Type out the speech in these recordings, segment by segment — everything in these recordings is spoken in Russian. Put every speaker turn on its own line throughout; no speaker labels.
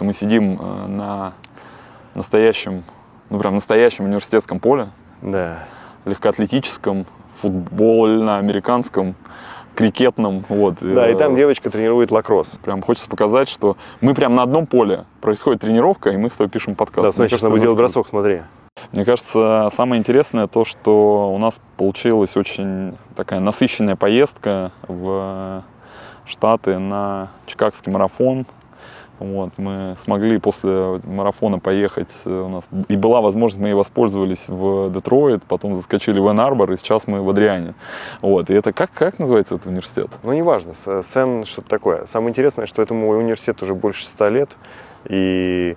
Мы сидим э, на настоящем, ну прям настоящем университетском поле,
Да.
легкоатлетическом, футбольно-американском, крикетном. Вот.
Да, и там
Э,
девочка тренирует лакросс.
Прям хочется показать, что мы прям на одном поле происходит тренировка, и мы с тобой пишем подкаст.
Да, она будет делать бросок, смотри.
Мне кажется, самое интересное то, что у нас получилась очень такая насыщенная поездка в Штаты на Чикагский марафон. Вот, мы смогли после марафона поехать, э, у нас и была возможность, мы ей воспользовались в Детройт, потом заскочили в Энн-Арбор, и сейчас мы в Адриане. Вот, и это как, как называется этот университет?
Ну, неважно, С- Сен что-то такое. Самое интересное, что этому университету уже больше ста лет, и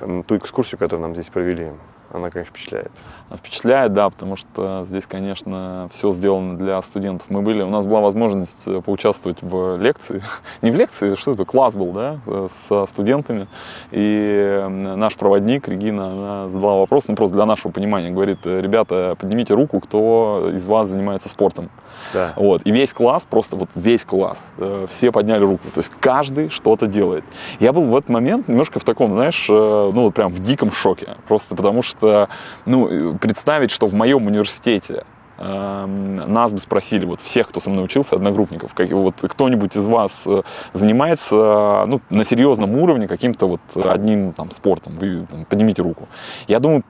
эм, ту экскурсию, которую нам здесь провели, она, конечно, впечатляет.
Впечатляет, да, потому что здесь, конечно, все сделано для студентов. Мы были, у нас была возможность э, поучаствовать в лекции, не в лекции, что это, класс был, да, э, со студентами. И э, наш проводник Регина, она задала вопрос, ну просто для нашего понимания, говорит, «Э, ребята, поднимите руку, кто из вас занимается спортом.
Да.
Вот. И весь класс, просто вот весь класс, э, все подняли руку. То есть каждый что-то делает. Я был в этот момент немножко в таком, знаешь, э, ну вот прям в диком шоке. Просто потому что, ну, э, представить, что в моем университете эм, нас бы спросили, вот всех, кто со мной учился, одногруппников, как, вот кто-нибудь из вас э, занимается ну, на серьезном уровне каким-то вот одним там спортом, вы там, поднимите руку. Я думаю,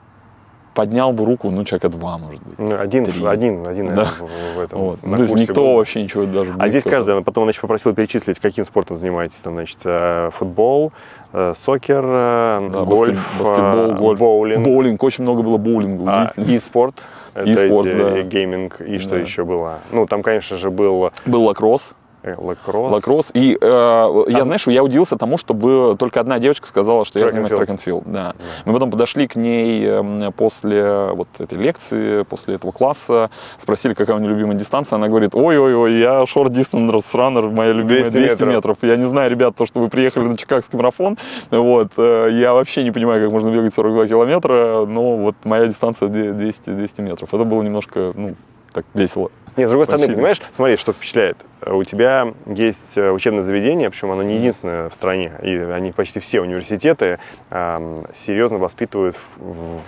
поднял бы руку, ну, человека два, может быть.
Ну, Один,
Три.
один, один,
Да.
наверное, в, этом.
Вот.
на
То есть никто
был.
вообще ничего даже
А здесь каждый, она потом она еще попросила перечислить, каким спортом занимаетесь. Там, значит, э, футбол, э, сокер, э,
Да,
гольф,
баскет- баскетбол, гольф,
боулинг,
боулинг, очень много было боулинга.
а, и спорт.
E-спорт,
эти,
да.
и гейминг, и что
Да.
еще было? Ну, там, конечно же, был
Был лакросс,
лакросс.
лакросс. И э, я,
А-
знаешь, я удивился тому, что бы только одна девочка сказала, что я
Track and
занимаюсь трек and field. Да. Мы потом подошли к ней эм, после вот этой лекции, после этого класса, спросили, какая у нее любимая дистанция. Она говорит, ой-ой-ой, я short distance runner, моя любимая
200
200,
метров.
метров. Я не знаю, ребят, то, что вы приехали на Чикагский марафон, вот, э, я вообще не понимаю, как можно бегать 42 километра, но вот моя дистанция 200, 200 метров. Это было немножко, ну, так весело.
Нет, с другой стороны, понимаешь, смотри, что впечатляет. Э, У тебя есть э, учебное заведение, причем оно не единственное в стране, и они почти все университеты ам, серьезно воспитывают в-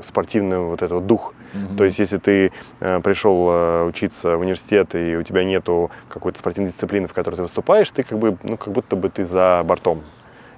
в спортивный вот этот дух. То есть, если ты э, пришел э, учиться в университет, и у тебя нету какой-то спортивной дисциплины, в которой ты выступаешь, ты как бы, ну, как будто бы ты за бортом.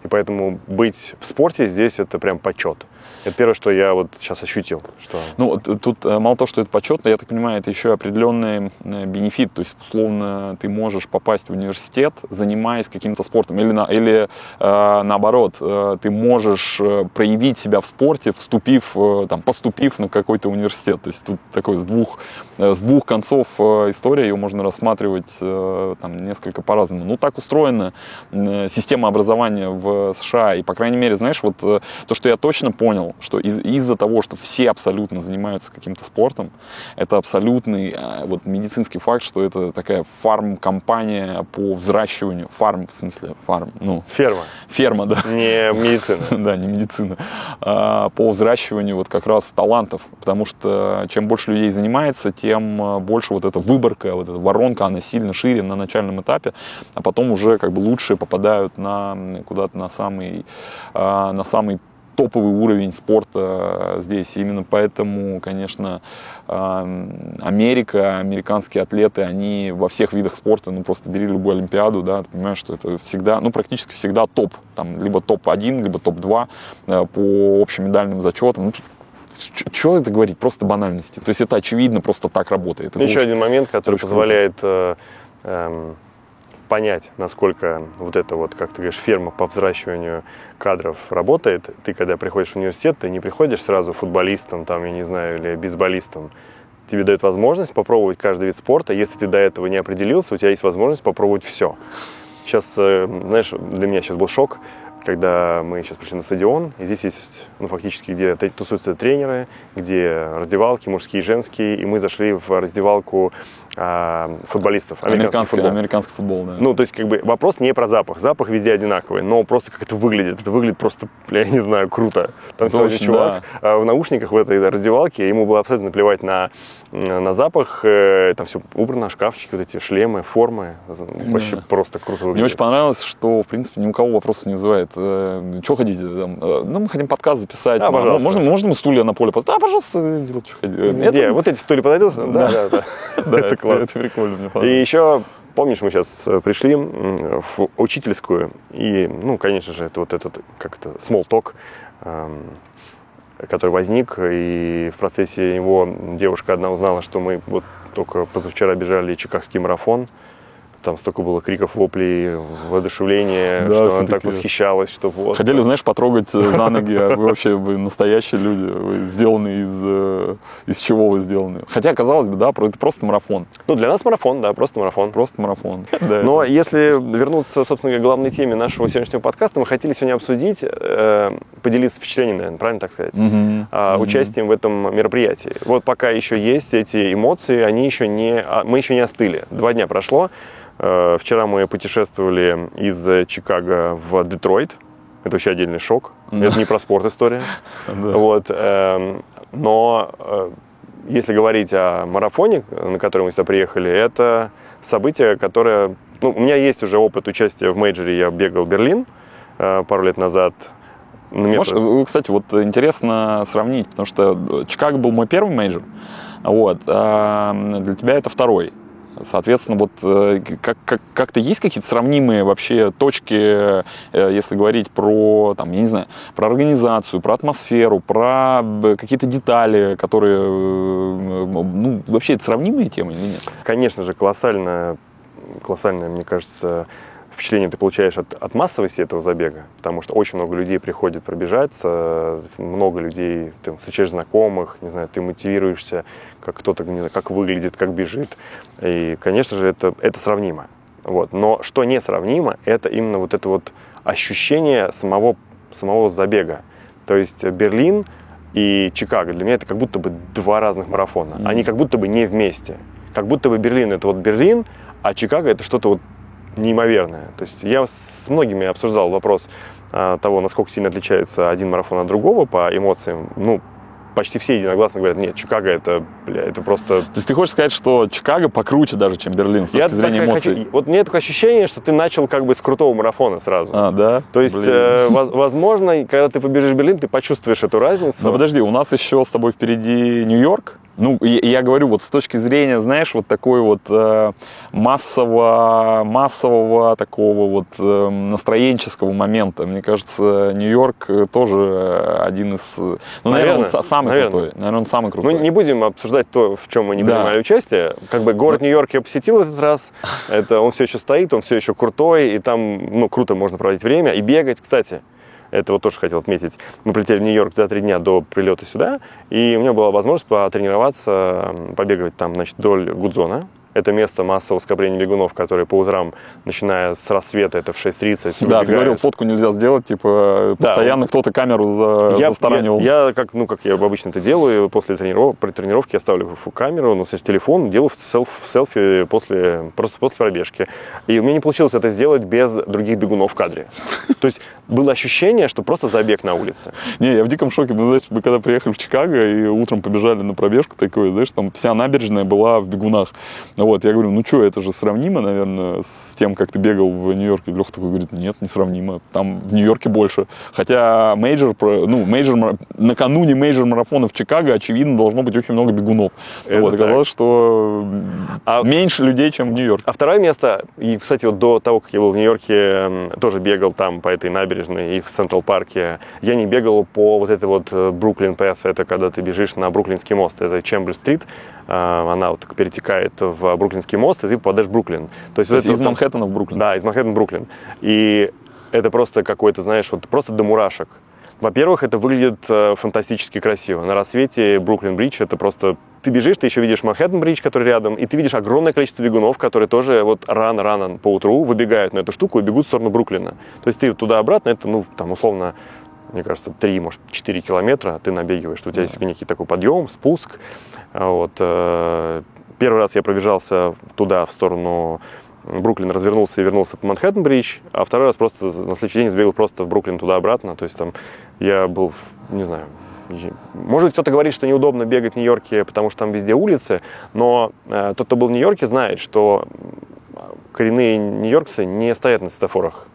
И поэтому быть в спорте здесь это прям почет. Это первое, что я вот сейчас ощутил. Что...
Ну, тут э, мало того, что это почетно, я так понимаю, это еще определенный э, бенефит. То есть, условно, ты можешь попасть в университет, занимаясь каким-то спортом. Или, на, или э, наоборот, э, ты можешь э, проявить себя в спорте, вступив, э, там, поступив на какой-то университет. То есть, тут такой с двух, э, с двух концов э, история, ее можно рассматривать э, там, несколько по-разному. Ну, так устроена э, система образования в США. И, по крайней мере, знаешь, вот э, то, что я точно понял, что из- из-за того, что все абсолютно занимаются каким-то спортом, это абсолютный э, вот, медицинский факт, что это такая фарм-компания по взращиванию, фарм, в смысле, фарм, ну,
Ферма,
ферма, да,
не медицина.
да, не медицина, а, по взращиванию вот как раз талантов, потому что чем больше людей занимается, тем а, больше вот эта выборка, вот эта воронка, она сильно шире на начальном этапе, а потом уже как бы лучшие попадают на куда-то на самый, на самый топовый уровень спорта здесь. И именно поэтому, конечно, а, Америка, американские атлеты, они во всех видах спорта, ну просто бери любую Олимпиаду, да, ты понимаешь, что это всегда, ну практически всегда топ, там либо топ-1, либо топ-2 э, по общим медальным зачетам. Ну, что это говорить? Просто банальности. То есть это очевидно, просто так работает. Это
Еще один момент, который позволяет э, эм, понять, насколько вот эта вот, как ты говоришь, ферма по взращиванию кадров работает. Ты, когда приходишь в университет, ты не приходишь сразу футболистом, там, я не знаю, или бейсболистом. Тебе дают возможность попробовать каждый вид спорта. Если ты до этого не определился, у тебя есть возможность попробовать все. Сейчас, э, знаешь, для меня сейчас был шок, когда мы сейчас пришли на стадион, и здесь есть, ну, фактически, где тусуются тренеры, где раздевалки мужские и женские, и мы зашли в раздевалку а, футболистов, американский
Американский,
футбол.
американский футбол, да.
Ну, то есть, как бы, вопрос не про запах. Запах везде одинаковый, но просто как это выглядит. Это выглядит просто, я не знаю, круто. Там
Это
сегодня
очень,
чувак а, в наушниках в этой раздевалке, ему было абсолютно плевать на э, на запах, э, там все убрано, шкафчики, вот эти шлемы, формы. Вообще
Да.
просто круто
Мне
выглядит.
очень понравилось, что, в принципе, ни у кого вопросов не вызывает. Что хотите? Там, э, ну, мы хотим подкаст записать.
А, пожалуйста.
Можно, можно мы стулья на поле? Да, пожалуйста, делать, что хотите. Это-
Где? Вот эти стулья подойдут? Да, да, да.
да,
это классно.
Это прикольно, мне
И
понравилось.
еще, помнишь, мы сейчас пришли м, в учительскую, и, ну, конечно же, это вот этот, как это, small talk, эм, который возник, и в процессе его девушка одна узнала, что мы вот только позавчера бежали Чикагский марафон, там столько было криков, воплей, воодушевления,
Да,
что она так восхищалась, что вот.
Хотели, знаешь, потрогать э, за ноги, а вы вообще вы настоящие люди, вы сделаны из, э, из чего вы сделаны. Хотя, казалось бы, да, это просто марафон,
Ну, для нас марафон, да, просто марафон.
просто марафон. Да,
Но если вернуться, собственно, к главной теме нашего сегодняшнего подкаста, мы хотели сегодня обсудить, э, поделиться впечатлением, наверное, правильно так сказать? А,
Мгм.
участием в этом мероприятии. Вот пока еще есть эти эмоции, они еще не, а, мы еще не остыли. Два дня прошло. Э, Вчера мы путешествовали из э, Чикаго в Детройт. Это вообще отдельный шок.
Да.
Это не про спорт история.
Да.
Вот, эм, но э, если говорить о марафоне, на который мы сюда приехали, это событие, которое... Ну, у меня есть уже опыт участия в major е. Я бегал Берлин э, пару лет назад. На
Можешь, кстати, вот интересно сравнить, потому что Чикаго был мой первый major, вот, а для тебя это второй. Соответственно, вот э, как, как, как-то есть какие-то сравнимые вообще точки, э, если говорить про, там, я не знаю, про организацию, про атмосферу, про э, какие-то детали, которые, ну, вообще это сравнимые темы или нет?
Конечно же, колоссальное, колоссальное, мне кажется, впечатление ты получаешь от, от массовости этого забега, потому что очень много людей приходит пробежаться, много людей, ты встречаешь знакомых, не знаю, ты мотивируешься, как кто-то, не знаю, как выглядит, как бежит. И, конечно же, это, это сравнимо. Вот. Но что несравнимо, это именно вот это вот ощущение самого, самого забега. То есть Берлин и Чикаго для меня это как будто бы два разных марафона.
Мгм.
Они как будто бы не вместе. Как будто бы Берлин это вот Берлин, а Чикаго это что-то вот неимоверное. То есть я с многими обсуждал вопрос а, того, насколько сильно отличается один марафон от другого по эмоциям. Ну, почти все единогласно говорят, нет, Чикаго это, бля, это просто...
То есть ты хочешь сказать, что Чикаго покруче даже, чем Берлин с точки
Я
зрения
так
эмоций?
хочу- Вот мне такое ощущение, что ты начал как бы с крутого марафона сразу.
А, да?
То есть,
Блин.
э, воз- возможно, когда ты побежишь в Берлин, ты почувствуешь эту разницу.
Но подожди, у нас еще с тобой впереди Нью-Йорк. Ну, я, говорю, вот с точки зрения, знаешь, вот такой вот э, массового, массового такого вот э, настроенческого момента. Мне кажется, Нью-Йорк э, тоже один из... э, Ну, наверное, он
Наверное,
са- самый
наверное.
крутой. Наверное, он самый
Мы
крутой.
не будем обсуждать то, в чем мы не
Да.
принимали участие. Как бы город Нью-Йорк я посетил этот раз. Это он все еще стоит, он все еще крутой, и там, ну, круто можно проводить время и бегать. Кстати, это вот тоже хотел отметить. Мы прилетели в Нью-Йорк за три дня до прилета сюда, и у меня была возможность потренироваться, побегать там, значит, вдоль Гудзона. Это место массового скопления бегунов, которые по утрам, начиная с рассвета, это в 6.30,
Да, ты
выбегают.
говорил, фотку нельзя сделать, типа,
Да.
постоянно кто-то камеру за,
я,
застаранивал.
я, я, как, ну, как я обычно это делаю, после тренировок, при тренировке я ставлю камеру, ну, значит, телефон, делаю селф, селфи после, просто после пробежки. И у меня не получилось это сделать без других бегунов в кадре. То есть было ощущение, что просто забег на улице.
Не, я в диком шоке. Мы, знаешь, мы когда приехали в Чикаго и утром побежали на пробежку такой, знаешь, там вся набережная была в бегунах. Вот, я говорю, ну что, это же сравнимо, наверное, с тем, как ты бегал в Нью-Йорке. Леха такой говорит, нет, не сравнимо. Там в Нью-Йорке больше. Хотя major, ну, major, накануне major марафона в Чикаго, очевидно, должно быть очень много бегунов.
Это
вот,
так.
оказалось, что
А-
меньше людей, чем в Нью-Йорке.
А второе место, и, кстати, вот до того, как я был в Нью-Йорке, тоже бегал там по этой набережной и в Централ Парке. Я не бегал по вот этой вот Бруклин Пэс, это когда ты бежишь на Бруклинский мост, это Чембер-стрит, она вот так перетекает в Бруклинский мост, и ты попадаешь в Бруклин. То есть,
То есть
это
из
вот-
Манхэттена в Бруклин.
Да, из Манхэттена в Бруклин. И это просто какой-то, знаешь, вот просто до мурашек. Во-первых, это выглядит э, фантастически красиво. На рассвете Бруклин-Бридж это просто... Ты бежишь, ты еще видишь Манхэттен-Бридж, который рядом, и ты видишь огромное количество бегунов, которые тоже вот рано-рано по утру выбегают на эту штуку и бегут в сторону Бруклина. То есть ты туда-обратно, это, ну, там, условно, мне кажется, 3, может, 4 километра ты набегиваешь. У тебя есть некий такой подъем, спуск. А Вот. э, Первый раз я пробежался туда, в сторону Бруклин, развернулся и вернулся по Манхэттен-Бридж, а второй раз просто на следующий день сбегал просто в Бруклин туда-обратно. То есть там я был, не знаю, Может кто-то говорит, что неудобно бегать в Нью-Йорке, потому что там везде улицы, но э, тот, кто был в Нью-Йорке, знает, что коренные нью-йоркцы не стоят на светофорах.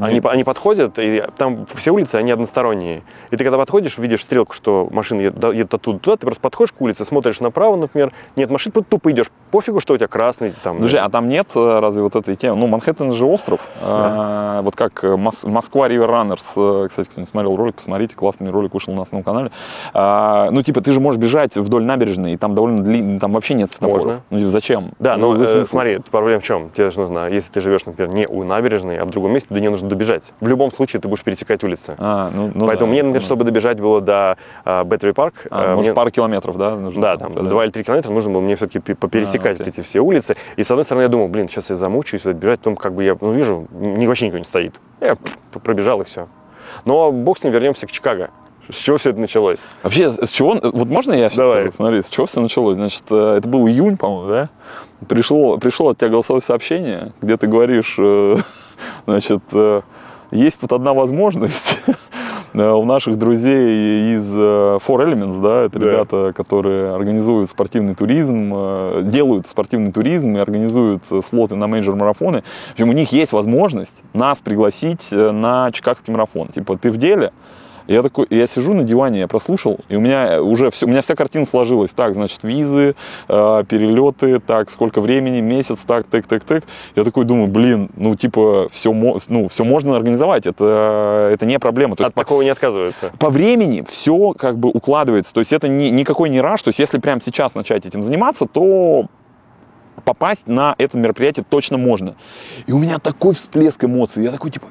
Они, они подходят, и там все улицы, они односторонние. И ты когда подходишь, видишь стрелку, что машина едет, едет оттуда туда, ты просто подходишь к улице, смотришь направо, например, нет машин, тупо идешь. Пофигу, что у тебя красный. Там,
Подожди, а там нет э, разве вот этой темы? Ну, Манхэттен же остров. Да. А, вот как Мос- Москва Ривер Раннерс. Кстати, кто не смотрел ролик, посмотрите, классный ролик вышел на основном канале. А, ну, типа, ты же можешь бежать вдоль набережной, и там довольно длинно, там вообще нет светофоров. Можно. Ну, типа, зачем?
Да, ну, ну э, смотри, проблема в чем? Тебе же нужно, если ты живешь, например, не у набережной, а в другом месте, до нее нужно добежать. В любом случае ты будешь пересекать улицы. А, ну, ну Поэтому да, мне, например, чтобы добежать было до uh, Battery Park...
А, uh, может, пару километров, да?
Нужно, да, там, да. 2 или 3 километра нужно было мне все-таки попересекать а, эти все улицы. И, с одной стороны, я думал, блин, сейчас я замучаюсь добежать, потом как бы я ну, вижу, ни, вообще никого не стоит. Я пробежал и все. Но бог с ним, вернемся к Чикаго. С чего все это началось?
Вообще, с чего... Вот можно я сейчас
Давай.
скажу? Смотри, с чего все началось? Значит, э, это был июнь, по-моему, да? Пришло, пришло от тебя голосовое сообщение, где ты говоришь, э, значит, э, есть тут одна возможность у наших друзей из э, Four Elements, да, это да. ребята, которые организуют спортивный туризм, э, делают спортивный туризм и организуют э, слоты на мейджор-марафоны. В общем, у них есть возможность нас пригласить на Чикагский марафон. Типа, ты в деле? Я такой, я сижу на диване, я прослушал, и у меня уже все, у меня вся картина сложилась. Так, значит, визы, э, перелеты, так, сколько времени, месяц, так, так, так, так. Я такой думаю, блин, ну, типа, все, ну, все можно организовать, это, это не проблема.
То есть, От по, такого не отказывается?
По времени все как бы укладывается, то есть это не, никакой не раш, то есть если прямо сейчас начать этим заниматься, то попасть на это мероприятие точно можно. И у меня такой всплеск эмоций, я такой, типа,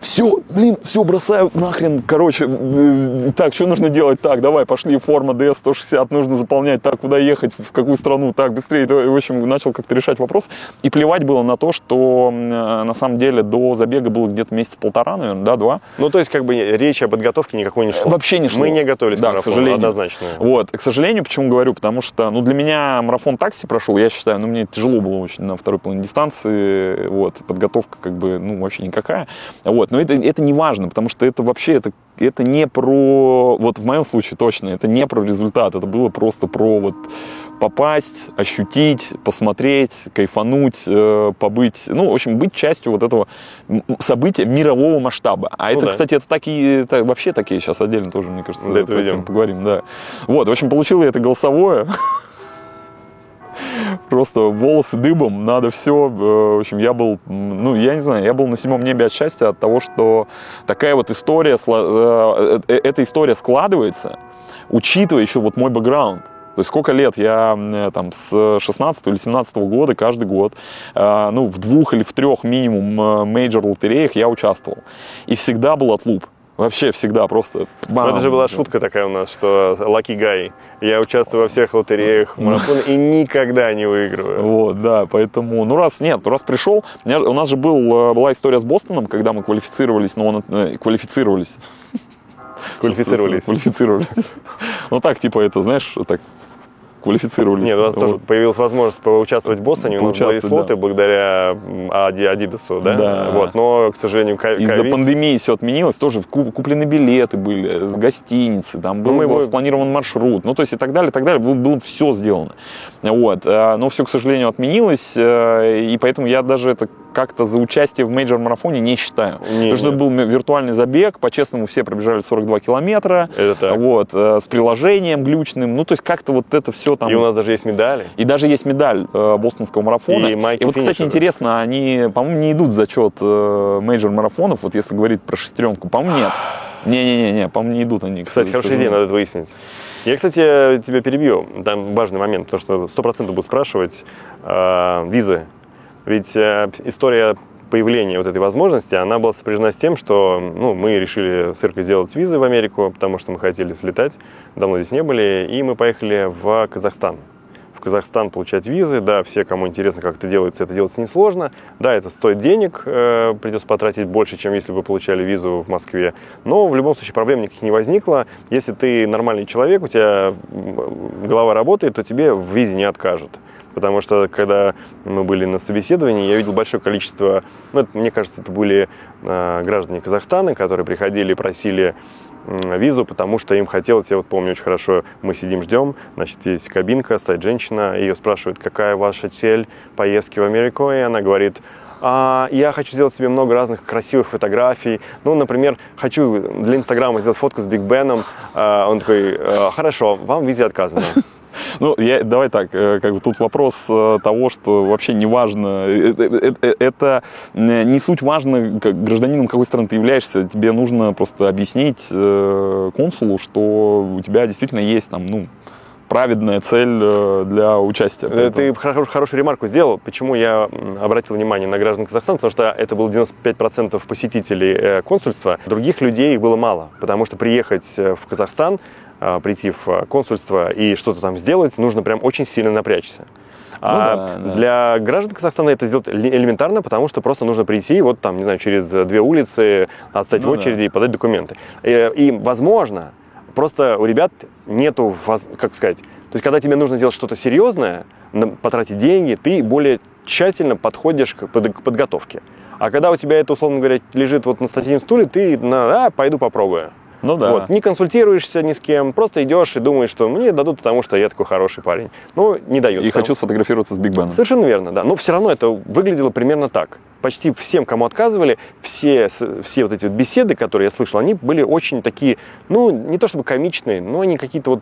все, блин, все бросаю нахрен, короче, э, так, что нужно делать? Так, давай, пошли, форма DS-160, нужно заполнять, так, куда ехать, в какую страну, так, быстрее. В общем, начал как-то решать вопрос. И плевать было на то, что э, на самом деле до забега было где-то месяц полтора, наверное, да, два.
Ну, то есть, как бы речи о подготовке никакой не шло.
Вообще не шло.
Мы не готовились
да, к, к сожалению.
однозначно.
Вот, к сожалению, почему говорю, потому что, ну, для меня марафон такси прошел, я считаю, ну, мне тяжело было очень на второй половине дистанции, вот, подготовка, как бы, ну, вообще никакая, вот, вот, но это, это не важно, потому что это вообще, это, это не про, вот в моем случае точно, это не про результат, это было просто про вот попасть, ощутить, посмотреть, кайфануть, э, побыть, ну, в общем, быть частью вот этого события мирового масштаба. А ну это, да. кстати, это такие, это вообще такие сейчас отдельно тоже, мне кажется,
этого
поговорим, да. Вот, в общем, получил я это голосовое. просто волосы дыбом, надо все. Э, в общем, я был, ну, я не знаю, я был на седьмом небе от счастья от того, что такая вот история, э, э, эта история складывается, учитывая еще вот мой бэкграунд. То есть сколько лет я там с 16 или 17 года каждый год, ну, в двух или в трех минимум major лотереях я участвовал. И всегда был отлуп. Вообще всегда просто...
Бам. Это же была шутка такая у нас, что Lucky Guy. Я участвую во всех лотереях, марафонах и никогда не выигрываю.
Вот, да, поэтому, ну раз нет, раз пришел, у нас же был, э, была история с Бостоном, когда мы квалифицировались, но он э, квалифицировались.
Квалифицировались.
Квалифицировались. Ну так, типа это, знаешь, так квалифицировались.
Нет, у нас вот. тоже появилась возможность поучаствовать в Бостоне. У нас были слоты да. благодаря Адидасу, да?
Да.
Вот, но, к сожалению,
ковид... Из-за пандемии все отменилось. Тоже куплены билеты были, гостиницы, там был, ну, был спланирован маршрут. Ну, то есть и так далее, и так далее. Было, было все сделано. Вот. Э, но все, к сожалению, отменилось. Э, и поэтому я даже это как-то за участие в мейджор-марафоне не считаю. Не, Потому что это был виртуальный забег, по-честному все пробежали 42 километра.
Это так.
Вот, э, с приложением глючным. Ну, то есть как-то вот это все там...
И у нас даже есть медали.
И даже есть медаль э, бостонского марафона.
И,
и вот, кстати, интересно, они, по-моему, не идут в зачет э, мейджор-марафонов, вот если говорить про шестеренку. По-моему, нет. Не-не-не, по-моему, не идут они.
Кстати, хорошая идея, надо это выяснить. Я, кстати, тебя перебью. Там важный момент, потому что сто процентов будут спрашивать э, визы ведь э, история появления вот этой возможности, она была сопряжена с тем, что ну, мы решили с Иркой сделать визы в Америку, потому что мы хотели слетать, давно здесь не были, и мы поехали в Казахстан. В Казахстан получать визы, да, все, кому интересно, как это делается, это делается несложно. Да, это стоит денег, э, придется потратить больше, чем если бы получали визу в Москве. Но в любом случае проблем никаких не возникло. Если ты нормальный человек, у тебя голова работает, то тебе в визе не откажут потому что когда мы были на собеседовании, я видел большое количество, ну, это, мне кажется, это были э, граждане Казахстана, которые приходили и просили визу, потому что им хотелось, я вот помню очень хорошо, мы сидим, ждем, значит, есть кабинка, стоит женщина, ее спрашивают, какая ваша цель поездки в Америку, и она говорит, а, я хочу сделать себе много разных красивых фотографий. Ну, например, хочу для Инстаграма сделать фотку с Биг Беном. А, он такой, «А, хорошо, вам визе отказано.
Ну, я, давай так, э, как бы тут вопрос э, того, что вообще не важно, э, это не суть важно, как гражданином какой страны ты являешься, тебе нужно просто объяснить консулу, что у тебя действительно есть там, ну, праведная цель для участия.
Ты хорош, хорошую ремарку сделал. Почему я обратил внимание на граждан Казахстана? Потому что это было 95% посетителей консульства. Других людей их было мало. Потому что приехать в Казахстан прийти в а, консульство и что-то там сделать, нужно прям очень сильно напрячься. А ну, да, да. для граждан Казахстана это сделать элементарно, потому что просто нужно прийти, вот там, не знаю, через две улицы, отстать ну, в очереди да. и подать документы. И, и, возможно, просто у ребят нету, как сказать, то есть когда тебе нужно сделать что-то серьезное, потратить деньги, ты более тщательно подходишь к подготовке. А когда у тебя это, условно говоря, лежит вот на статье стуле, ты на, а, пойду попробую.
Ну да.
Вот, не консультируешься ни с кем, просто идешь и думаешь, что мне дадут, потому что я такой хороший парень. Ну, не дают.
И потому... хочу сфотографироваться с Биг Беном.
Совершенно верно, да. Но все равно это выглядело примерно так. Почти всем, кому отказывали, все, все вот эти вот беседы, которые я слышал, они были очень такие, ну, не то чтобы комичные, но они какие-то вот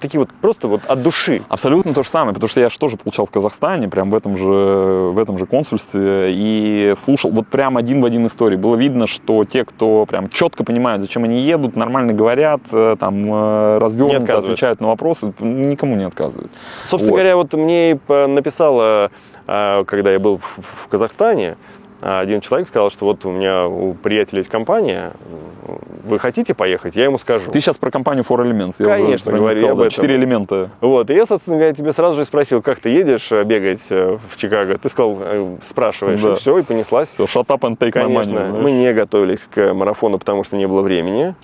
такие вот просто вот от души.
Абсолютно то же самое, потому что я же тоже получал в Казахстане, прям в этом же, в этом же консульстве, и слушал вот прям один в один истории. Было видно, что те, кто прям четко понимают, зачем они едут, нормально говорят, э, там, э, развернуто отвечают на вопросы, никому не отказывают.
Собственно вот. говоря, вот мне написала, э, когда я был в Казахстане, один человек сказал, что вот у меня у приятеля есть компания, вы хотите поехать, я ему скажу.
Ты сейчас про компанию Four Elements.
Я Конечно, говорю сказал, об этом.
Четыре элемента.
Вот, и я, собственно говоря, тебе сразу же спросил, как ты едешь э, бегать э, в Чикаго. Ты сказал, э, спрашиваешь, да. и все, и понеслась. Все,
shut up and take
Конечно,
my money.
мы не готовились к марафону, потому что не было времени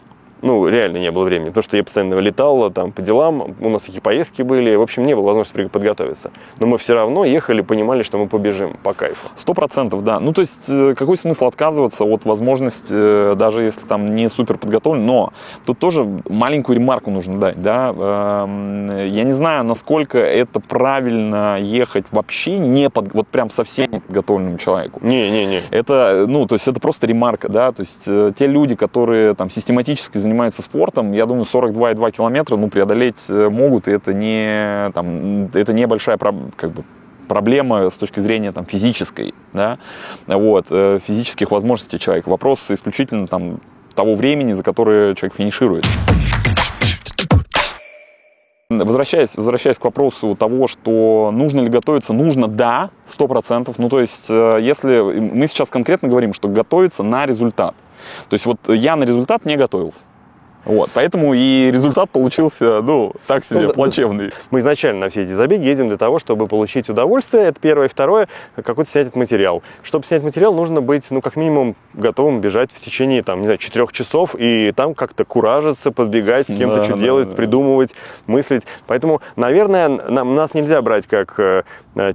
ну, реально не было времени, потому что я постоянно летал там по делам, у нас такие поездки были, в общем, не было возможности подготовиться. Но мы все равно ехали, понимали, что мы побежим по кайфу.
Сто процентов, да. Ну, то есть, э, какой смысл отказываться от возможности, э, даже если там не супер подготовлен, но тут тоже маленькую ремарку нужно дать, да. Эм, я не знаю, насколько это правильно ехать вообще не под, вот прям совсем подготовленному человеку.
Не, не, не.
Это, ну, то есть, это просто ремарка, да, то есть, э, те люди, которые там систематически занимаются занимаются спортом, я думаю, 42,2 километра ну, преодолеть э, могут, и это не, там, это небольшая как бы, проблема с точки зрения там, физической, да, вот, э, физических возможностей человека. Вопрос исключительно там, того времени, за которое человек финиширует. Возвращаясь, возвращаясь к вопросу того, что нужно ли готовиться, нужно, да, сто процентов. Ну, то есть, э, если мы сейчас конкретно говорим, что готовиться на результат. То есть, вот я на результат не готовился. Вот, поэтому и результат получился, ну, так себе, ну, плачевный.
Мы изначально на все эти забеги едем для того, чтобы получить удовольствие, это первое. Второе, какой-то снять этот материал. Чтобы снять материал, нужно быть, ну, как минимум, готовым бежать в течение, там, не знаю, четырех часов и там как-то куражиться, подбегать, с кем-то да, что да, делать, да. придумывать, мыслить. Поэтому, наверное, нам, нас нельзя брать как э,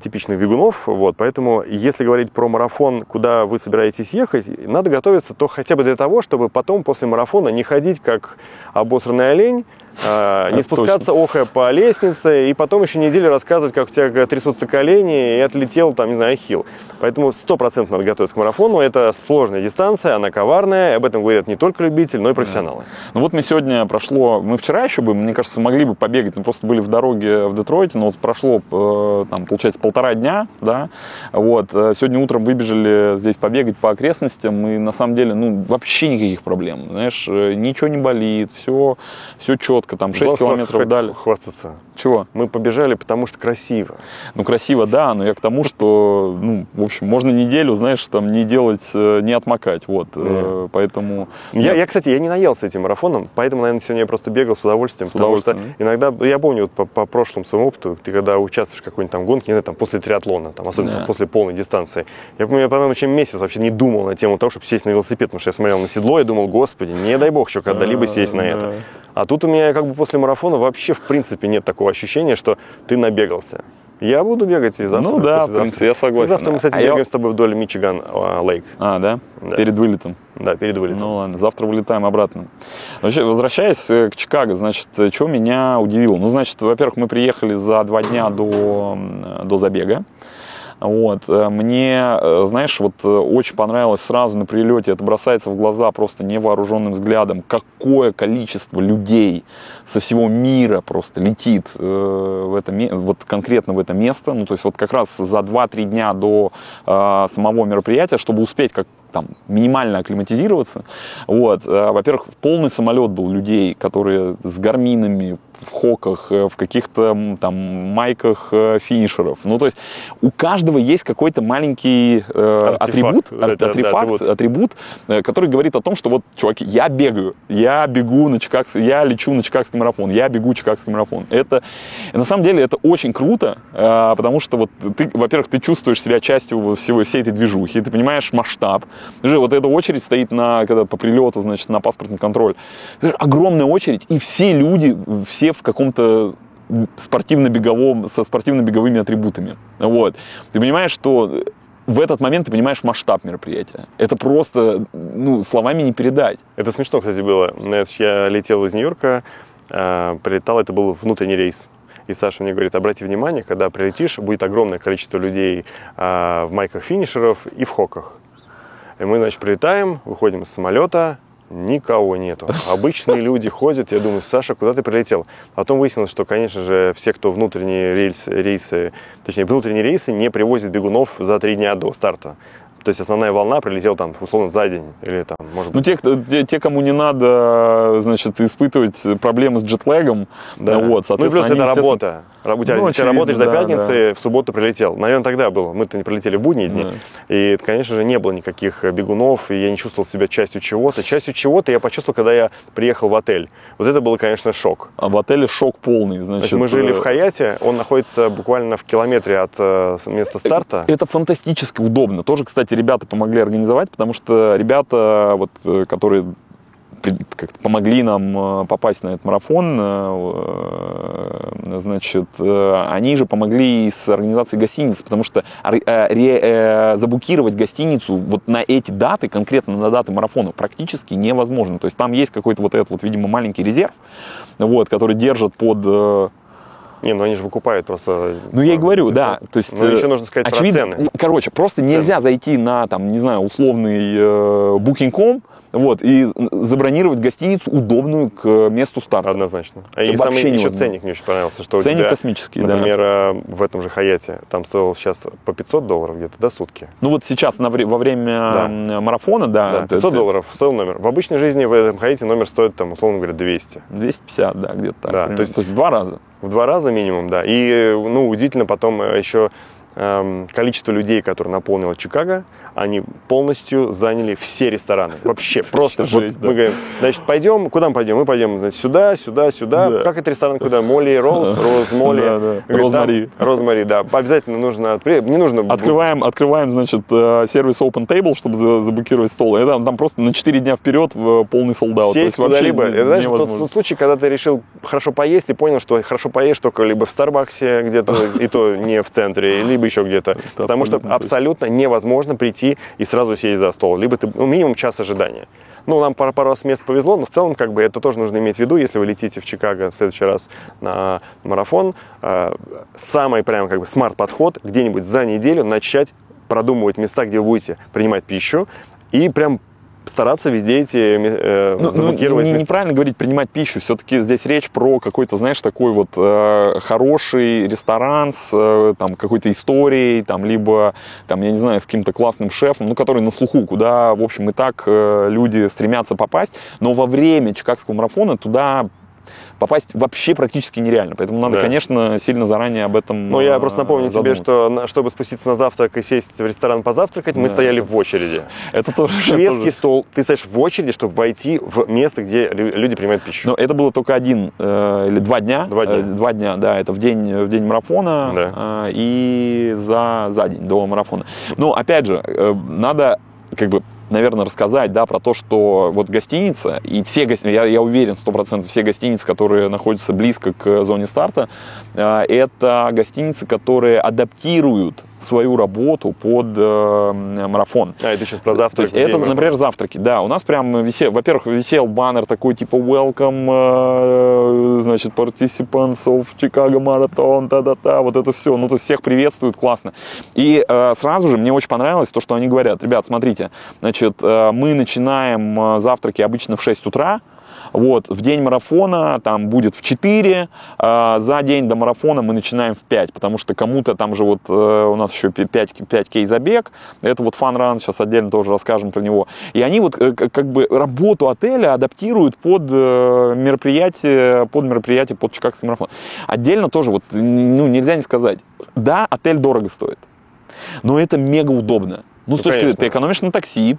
типичных бегунов, вот, поэтому, если говорить про марафон, куда вы собираетесь ехать, надо готовиться то хотя бы для того, чтобы потом после марафона не ходить как обосранный олень, а, не спускаться охая по лестнице, и потом еще неделю рассказывать, как у тебя трясутся колени, и отлетел, там, не знаю, хил. Поэтому сто процентов надо готовиться к марафону. Это сложная дистанция, она коварная. Об этом говорят не только любители, но и профессионалы.
Да. Ну вот мы сегодня прошло, мы вчера еще бы, мне кажется, могли бы побегать, мы просто были в дороге в Детройте, но вот прошло, э, там, получается, полтора дня, да, вот. Э, сегодня утром выбежали здесь побегать по окрестностям, и на самом деле, ну, вообще никаких проблем, знаешь, э, ничего не болит, все, все четко, там, 6 километров дали.
Хвастаться.
Чего?
Мы побежали, потому что красиво.
Ну, красиво, да, но я к тому, что, ну, в общем, можно неделю, знаешь, там не делать, э, не отмокать, вот, mm. поэтому...
Я, я, кстати, я не наелся этим марафоном, поэтому, наверное, сегодня я просто бегал с удовольствием, с потому удовольствием. что иногда, я помню вот по, по прошлому своему опыту, ты когда участвуешь в какой-нибудь там гонке, не знаю, там, после триатлона, там, особенно yeah. там, после полной дистанции, я помню, я, по-моему, чем месяц вообще не думал на тему того, чтобы сесть на велосипед, потому что я смотрел на седло и думал, господи, не дай бог еще когда-либо сесть на это. А тут у меня как бы после марафона вообще в принципе нет такого ощущения, что ты набегался. Я буду бегать и завтра.
Ну да, в принципе, я согласен.
И завтра мы, кстати,
А я-
бегаем с тобой вдоль Мичиган а, Лейк.
А, да?
Да.
Перед вылетом.
Да, перед вылетом.
Ну ладно, завтра вылетаем обратно. Вообще, возвращаясь э, к Чикаго, значит, что меня удивило? Ну, значит, во-первых, мы приехали за два дня до, до забега. Вот. э, Мне, э, знаешь, вот э, очень понравилось сразу на прилете, это бросается в глаза просто невооруженным взглядом, какое количество людей со всего мира просто летит в это, вот конкретно в это место. Ну, то есть вот как раз за 2-3 дня до самого мероприятия, чтобы успеть как там минимально акклиматизироваться. Вот. э, Во-первых, полный самолет был людей, которые с гарминами, в хоках, э, в каких-то там майках э, финишеров. Ну, то есть у каждого есть какой-то маленький э, атрибут,
Да,
ар-
да, атрибут.
который говорит о том, что вот, чуваки, я бегаю, я бегу на Чикагский, я лечу на Чикагский марафон, я бегу Чикагский марафон. Это, на самом деле, это очень круто, э, потому что вот ты, во-первых, ты чувствуешь себя частью всего всей этой движухи, ты понимаешь масштаб. Же вот эта очередь стоит на, когда по прилету, значит, на паспортный контроль. Огромная очередь, и все люди, все в каком-то спортивно-беговом, со спортивно-беговыми атрибутами. Вот. Ты понимаешь, что в этот момент ты понимаешь масштаб мероприятия. Это просто, ну, словами не передать.
Это смешно, кстати, было. Я летел из Нью-Йорка, э, прилетал, это был внутренний рейс. И Саша мне говорит, обрати внимание, когда прилетишь, будет огромное количество людей э, в майках финишеров и в хоках. И мы, значит, прилетаем, выходим из самолета, никого нету. Обычные люди ходят, я думаю, Саша, куда ты прилетел? Потом выяснилось, что, конечно же, все, кто внутренние рельсы, рейсы, точнее, внутренние рейсы не привозят бегунов за три дня до старта. То есть основная волна прилетела там, условно, за день или там, может
Ну,
быть,
те, кто- те, те, кому не надо, значит, испытывать проблемы с джетлегом,
Да.
вот,
ну и плюс
соответственно,
это
они, естественно,
работа. Раб- У тебя,
Ну,
ты
очевидно,
работаешь до
да,
пятницы, в субботу прилетел. Наверное, тогда было. Мы-то не прилетели в будние дни.
Да.
И, конечно же, не было никаких э, бегунов, и я не чувствовал себя частью чего-то. Частью чего-то я почувствовал, когда я приехал в отель. Вот это был, конечно, шок.
А в отеле шок полный,
Значит,
значит.
мы жили в
э,
Хаяте, он находится буквально в километре от э, места старта.
Это фантастически удобно. Тоже, кстати, ребята помогли организовать, потому что ребята, вот, э, которые помогли нам э, попасть на этот марафон, э, значит, э, они же помогли с организацией гостиницы, потому что э, э, заблокировать гостиницу вот на эти даты, конкретно на даты марафона, практически невозможно. То есть там есть какой-то вот этот вот, видимо, маленький резерв, вот, который держат под э,
Не, ну они же выкупают просто.
ну, я и
э,
говорю,
эти
да.
все.
То есть,
Ну,
э,
еще нужно сказать про
очевидно,
цены.
ну, Короче, просто нельзя зайти на, там, не знаю, условный э, Booking.com, вот, и забронировать гостиницу удобную к месту старта.
Однозначно.
Это
И самый
вообще
еще
невозможно.
ценник мне очень понравился, что у
Ценник
тебя,
космический, да.
например, э, в этом же Хаяте, там стоил сейчас по 500 долларов где-то, да, сутки?
Ну вот сейчас на во время
Да.
марафона, да,
Да,
это-
500
это
долларов стоил номер. В обычной жизни в этом Хаяте номер стоит, там, условно говоря, 200.
250, да, где-то так.
Да,
примерно.
то есть-
то есть в два раза.
В два раза минимум, да. И, э, ну, удивительно потом э, еще эм, количество людей, которые наполнило Чикаго, они полностью заняли все рестораны. Вообще, просто. Вот
Жесть, да.
Мы говорим, значит, пойдем, куда мы пойдем? Мы пойдем значит, сюда, сюда, сюда.
Да.
Как это ресторан куда? Молли Роуз, Роуз Молли.
Да, да.
Говорит, там
Розмари.
Розмари, да. Обязательно нужно, не нужно...
Открываем, открываем, значит, э, сервис Open Table, чтобы за- заблокировать стол. И там, там просто на 4 дня вперед в полный солдат.
Сесть куда-либо. Знаешь, тот, тот случай, когда ты решил хорошо поесть и понял, что хорошо поешь только либо в Старбаксе где-то, и то не в центре, либо еще где-то. Потому что
абсолютно
невозможно прийти и сразу сесть за стол. Либо ты, ну, минимум час ожидания. Ну, нам пару, пару раз мест повезло, но в целом, как бы, это тоже нужно иметь в виду, если вы летите в Чикаго в следующий раз на марафон. э, самый прям, как бы, смарт-подход где-нибудь за неделю начать продумывать места, где вы будете принимать пищу, и прям стараться везде эти э,
Ну, ну,
заблокировать
не-
места.
неправильно говорить принимать пищу. Все-таки здесь речь про какой-то, знаешь, такой вот э, хороший ресторан с э, там какой-то историей, там либо там я не знаю с каким-то классным шефом, ну который на слуху, куда, в общем, и так э, люди стремятся попасть. Но во время Чикагского марафона туда попасть вообще практически нереально. Поэтому надо,
Да.
конечно, сильно заранее об этом.
Ну, я
э,
просто напомню тебе,
задуматься.
что на- чтобы спуститься на завтрак и сесть в ресторан позавтракать, мы
Да.
стояли в очереди.
это тоже
Шведский
тоже-
стол, ты стоишь в очереди, чтобы войти в место, где лю- люди принимают пищу.
Но это было только один э, или два дня.
Два дня.
Э, два дня, да, это в день, в день марафона
Да.
э, и за, за день до марафона. Но опять же, э, надо как бы наверное, рассказать, да, про то, что вот гостиница и все гостиницы, я, я уверен, 100% все гостиницы, которые находятся близко к зоне старта, э, это гостиницы, которые адаптируют свою работу под э, марафон.
А, это сейчас про завтрак.
То есть это, например, завтраки. Да, у нас прям висел, во-первых, висел баннер такой типа welcome, э, значит, participants of Chicago Marathon, та-да-та, вот это все. Ну, то есть всех приветствуют, классно. И э, сразу же мне очень понравилось то, что они говорят. Ребят, смотрите, значит, э, мы начинаем э, завтраки обычно в 6 утра, вот, в день марафона там будет в 4, а за день до марафона мы начинаем в 5, потому что кому-то там же вот э, у нас еще 5, 5 кей забег, это вот фан-ран, сейчас отдельно тоже расскажем про него. И они вот э, как бы работу отеля адаптируют под э, мероприятие, под мероприятие, под Чикагский марафон. Отдельно тоже вот, ну, нельзя не сказать, да, отель дорого стоит, но это мега удобно. Ну, ну с точки зрения, ты экономишь на такси,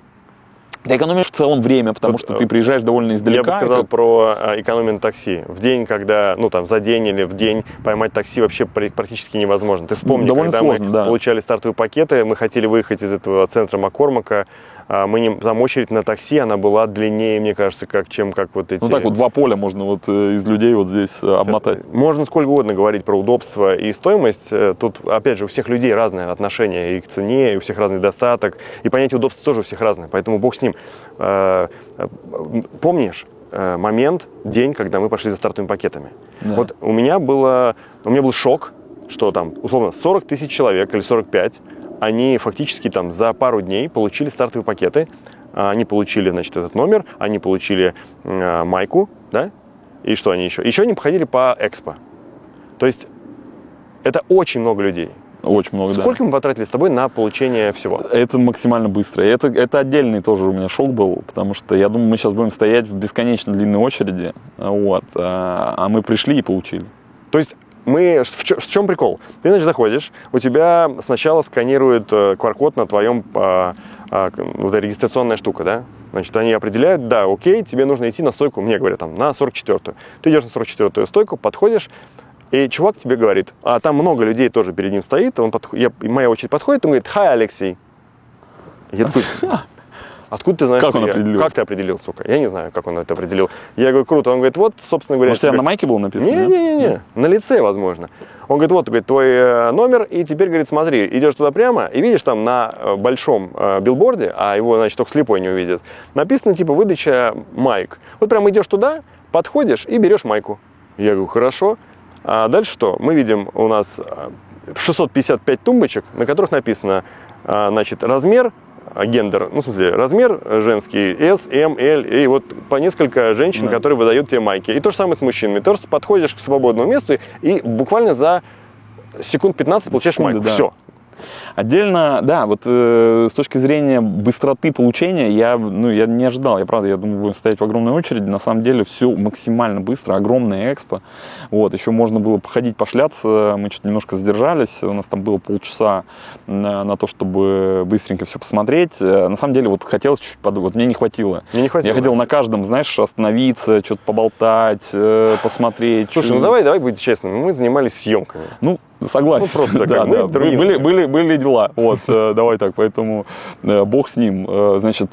ты экономишь в целом время, потому вот, что ты приезжаешь довольно издалека.
Я бы сказал это... про а, экономию на такси. В день, когда, ну там, за день или в день поймать такси вообще практически невозможно. Ты вспомни,
довольно
когда
сложно,
мы
да.
получали стартовые пакеты, мы хотели выехать из этого центра Маккормака, а, мы не, там очередь на такси, она была длиннее, мне кажется, как, чем как вот эти...
Ну так вот два поля можно вот э, из людей вот здесь э, обмотать.
Можно сколько угодно говорить про удобство и стоимость. Э, тут, опять же, у всех людей разное отношение и к цене, и у всех разный достаток, и понятие удобства тоже у всех разное, поэтому бог с ним. Помнишь, момент, день, когда мы пошли за стартовыми пакетами. Да. Вот у меня было, у меня был шок, что там, условно, 40 тысяч человек или 45 они фактически там за пару дней получили стартовые пакеты, а, они получили, значит, этот номер, они получили э, майку, да, и что они еще? Еще они походили по экспо. То есть это очень много людей.
Очень много,
Сколько
да.
мы потратили с тобой на получение всего?
Это максимально быстро. Это, это отдельный тоже у меня шок был, потому что я думаю, мы сейчас будем стоять в бесконечно длинной очереди, вот, а, а мы пришли и получили.
То есть мы, в, чем, в чем прикол? Ты, значит, заходишь, у тебя сначала сканирует QR-код э, на твоем, а, а, вот эта регистрационная штука, да? Значит, они определяют, да, окей, тебе нужно идти на стойку, мне говорят, там, на 44-ю. Ты идешь на 44-ю стойку, подходишь, и чувак тебе говорит, а там много людей тоже перед ним стоит, он подходит, я, моя очередь подходит, он говорит, хай, Алексей. Я такой, Откуда ты знаешь,
как он я? определил?
Как ты определил, сука? Я не знаю, как он это определил. Я говорю, круто. Он говорит, вот, собственно говоря...
Может, тебе... на майке было написано?
Не-не-не, на лице, возможно. Он говорит, вот, говорит, твой э, номер, и теперь, говорит, смотри, идешь туда прямо, и видишь там на э, большом э, билборде, а его, значит, только слепой не увидит, написано, типа, выдача майк. Вот прям идешь туда, подходишь и берешь майку. Я говорю, хорошо. А дальше что? Мы видим у нас 655 тумбочек, на которых написано, значит, размер, гендер, ну, в смысле, размер женский, S, M, L, и вот по несколько женщин, да. которые выдают тебе майки. И то же самое с мужчинами. Ты просто подходишь к свободному месту и буквально за секунд 15 получаешь Секунды, майку. Да. Все.
Отдельно, да, вот э, с точки зрения быстроты получения, я, ну, я не ожидал, я правда, я думаю, будем стоять в огромной очереди, на самом деле все максимально быстро, огромная экспо, вот, еще можно было походить, пошляться, мы чуть немножко задержались, у нас там было полчаса на, на то, чтобы быстренько все посмотреть, э, на самом деле, вот хотелось чуть-чуть подумать, вот мне не хватило.
Мне не хватило.
Я хотел на каждом, знаешь, остановиться, что-то поболтать, э, посмотреть.
Слушай, ну давай, давай быть честным, мы занимались съемками.
Ну, Согласен.
Ну, просто да,
да. Были, были, были дела. Вот, э, давай так, поэтому э, бог с ним. Э, значит,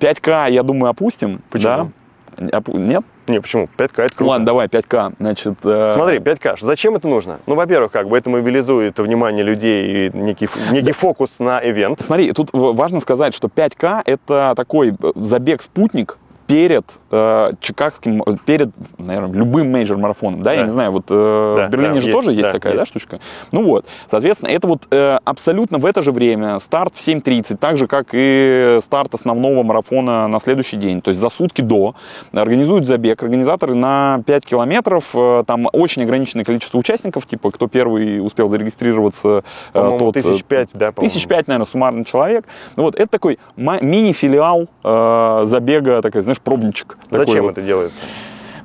5К, я думаю, опустим.
Почему?
Да? Нет?
Не, почему? 5К это круто.
Ладно, давай, 5К. Значит,
Смотри, 5К. Зачем это нужно? Ну, во-первых, как бы это мобилизует внимание людей и некий, некий фокус на ивент.
Смотри, тут важно сказать, что 5К это такой забег-спутник, перед э, чикагским, перед, наверное, любым мейджор-марафоном, да? да, я не знаю, вот э, да, в Берлине да, же есть, тоже есть да, такая, есть. да, штучка? Ну вот, соответственно, это вот э, абсолютно в это же время, старт в 7.30, так же, как и старт основного марафона на следующий день, то есть за сутки до, организуют забег, организаторы на 5 километров, э, там очень ограниченное количество участников, типа, кто первый успел зарегистрироваться,
э, тот... Тысяч э, пять, да,
Тысяч пять, наверное, суммарный человек. Ну вот, это такой мини-филиал э, забега, такая, знаешь, пробничек.
Зачем
вот.
это делается?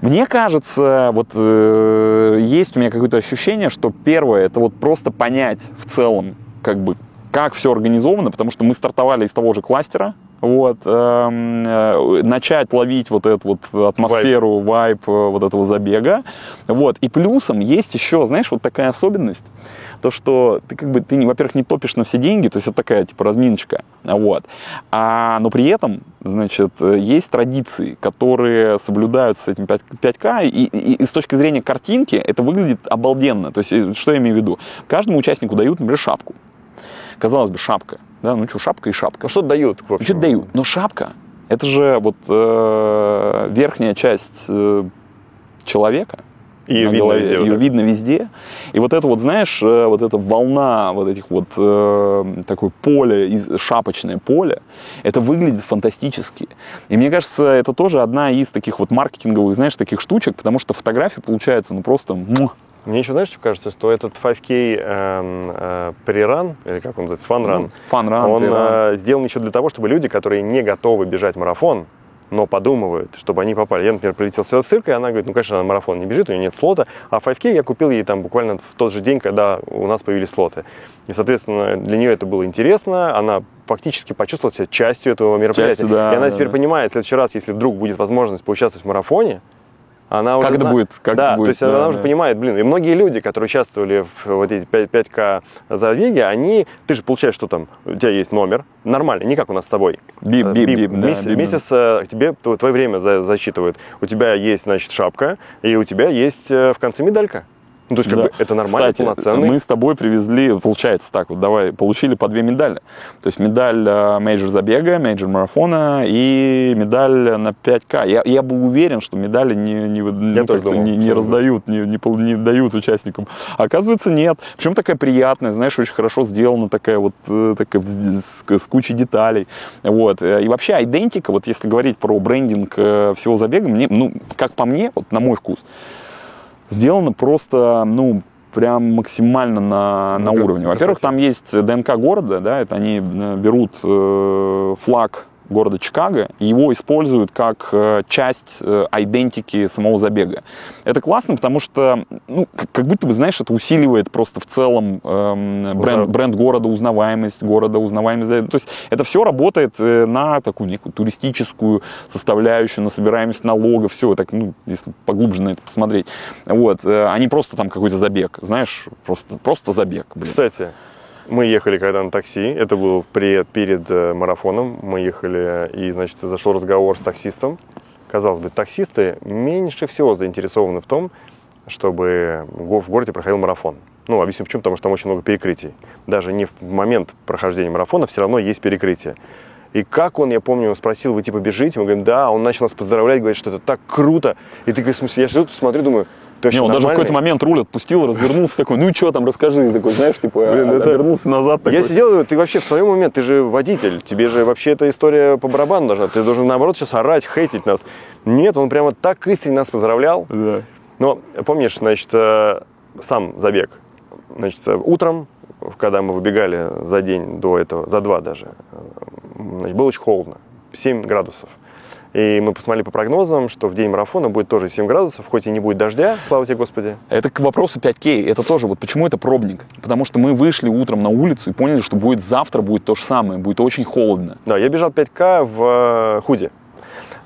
Мне кажется, вот э, есть у меня какое-то ощущение, что первое, это вот просто понять в целом, как бы, как все организовано, потому что мы стартовали из того же кластера, вот, эм, э, начать ловить вот эту вот атмосферу, вайп э, вот этого забега, вот, и плюсом есть еще, знаешь, вот такая особенность, то, что ты как бы, ты, во-первых, не топишь на все деньги, то есть это такая, типа, разминочка, вот, а, но при этом, значит, есть традиции, которые соблюдаются с этим 5, 5К, и, и, и с точки зрения картинки это выглядит обалденно, то есть, э, что я имею в виду? Каждому участнику дают, например, шапку, казалось бы, шапка, да, ну что, шапка и шапка.
Ну что дают,
в общем. Что дают, но шапка, это же вот э, верхняя часть э, человека,
и видно голове, везде.
Ее видно везде. И вот это вот, знаешь, э, вот эта волна вот этих вот э, такое поле, шапочное поле, это выглядит фантастически. И мне кажется, это тоже одна из таких вот маркетинговых, знаешь, таких штучек, потому что фотография получается, ну просто... Мух,
мне еще, знаешь, что кажется, что этот 5K э, э, преран, или как он называется, фан-ран, ну, он э, сделан еще для того, чтобы люди, которые не готовы бежать марафон, но подумывают, чтобы они попали. Я, например, прилетел сюда с цирка, и она говорит, ну, конечно, она марафон не бежит, у нее нет слота, а 5K я купил ей там буквально в тот же день, когда у нас появились слоты. И, соответственно, для нее это было интересно, она фактически почувствовала себя частью этого мероприятия.
Частью, да,
и она
да,
теперь
да.
понимает, в следующий раз, если вдруг будет возможность поучаствовать в марафоне, она
как
уже
это
зна...
будет? Как
да,
это будет?
то есть
да,
она
да.
уже понимает, блин, и многие люди, которые участвовали в вот эти 5, 5К забеге, они, ты же получаешь, что там, у тебя есть номер, нормально, не как у нас с тобой.
Бип, бип, бип, да,
месяц,
бип.
месяц э, тебе твое время за, засчитывают. У тебя есть, значит, шапка, и у тебя есть э, в конце медалька. Ну, то есть, как
Да.
бы, это нормально,
Кстати,
полноценный.
мы с тобой привезли, получается так вот, давай, получили по две медали. То есть медаль э, major забега, major марафона и медаль на 5К. Я, я был уверен, что медали не, не, ну,
думал,
не, не раздают, не, не, не дают участникам. А Оказывается, нет. Причем такая приятная, знаешь, очень хорошо сделана, такая вот э, такая, с, с кучей деталей. Вот. Э, И вообще, идентика, вот если говорить про брендинг всего забега, мне, ну, как по мне, вот на мой вкус, сделано просто, ну, прям максимально на, на
Ну,
уровне. Во-первых, там есть ДНК города, да, это они э, берут э, флаг города Чикаго, и его используют как э, часть э, идентики самого забега. Это классно, потому что, ну, как, будто бы, знаешь, это усиливает просто в целом эм, бренд, бренд города, узнаваемость города, узнаваемость. То есть это все работает э, на такую некую туристическую составляющую, на собираемость налогов, все, так, ну, если поглубже на это посмотреть. Вот, э, они просто там какой-то забег, знаешь, просто, просто забег. блин.
Кстати, мы ехали когда на такси, это было при- перед э, марафоном, мы ехали, и, значит, зашел разговор с таксистом. Казалось бы, таксисты меньше всего заинтересованы в том, чтобы в городе проходил марафон. Ну, объясню почему, потому что там очень много перекрытий. Даже не в момент прохождения марафона, все равно есть перекрытие. И как он, я помню, спросил, вы типа бежите? Мы говорим, да, он начал нас поздравлять, говорит, что это так круто. И ты, говоришь, смысле, я сижу, смотрю, думаю, ты
Не, он даже в
нормальный?»
какой-то момент руль отпустил, развернулся такой, ну что там, расскажи, такой, знаешь, типа,
Блин,
а,
это-
вернулся назад такой.
Я сидел, ты вообще в своем уме, ты же водитель, тебе же вообще эта история по барабану должна, ты должен наоборот сейчас орать, хейтить нас. Нет, он прямо так искренне нас поздравлял.
Да.
Но помнишь, значит, э, сам забег, значит, э, утром, когда мы выбегали за день до этого, за два даже, э, значит, было очень холодно, 7 градусов. И мы посмотрели по прогнозам, что в день марафона будет тоже 7 градусов, хоть и не будет дождя, слава тебе, Господи.
Это к вопросу 5К. Это тоже, вот почему это пробник? Потому что мы вышли утром на улицу и поняли, что будет завтра будет то же самое, будет очень холодно.
Да, я бежал 5К в э, худе.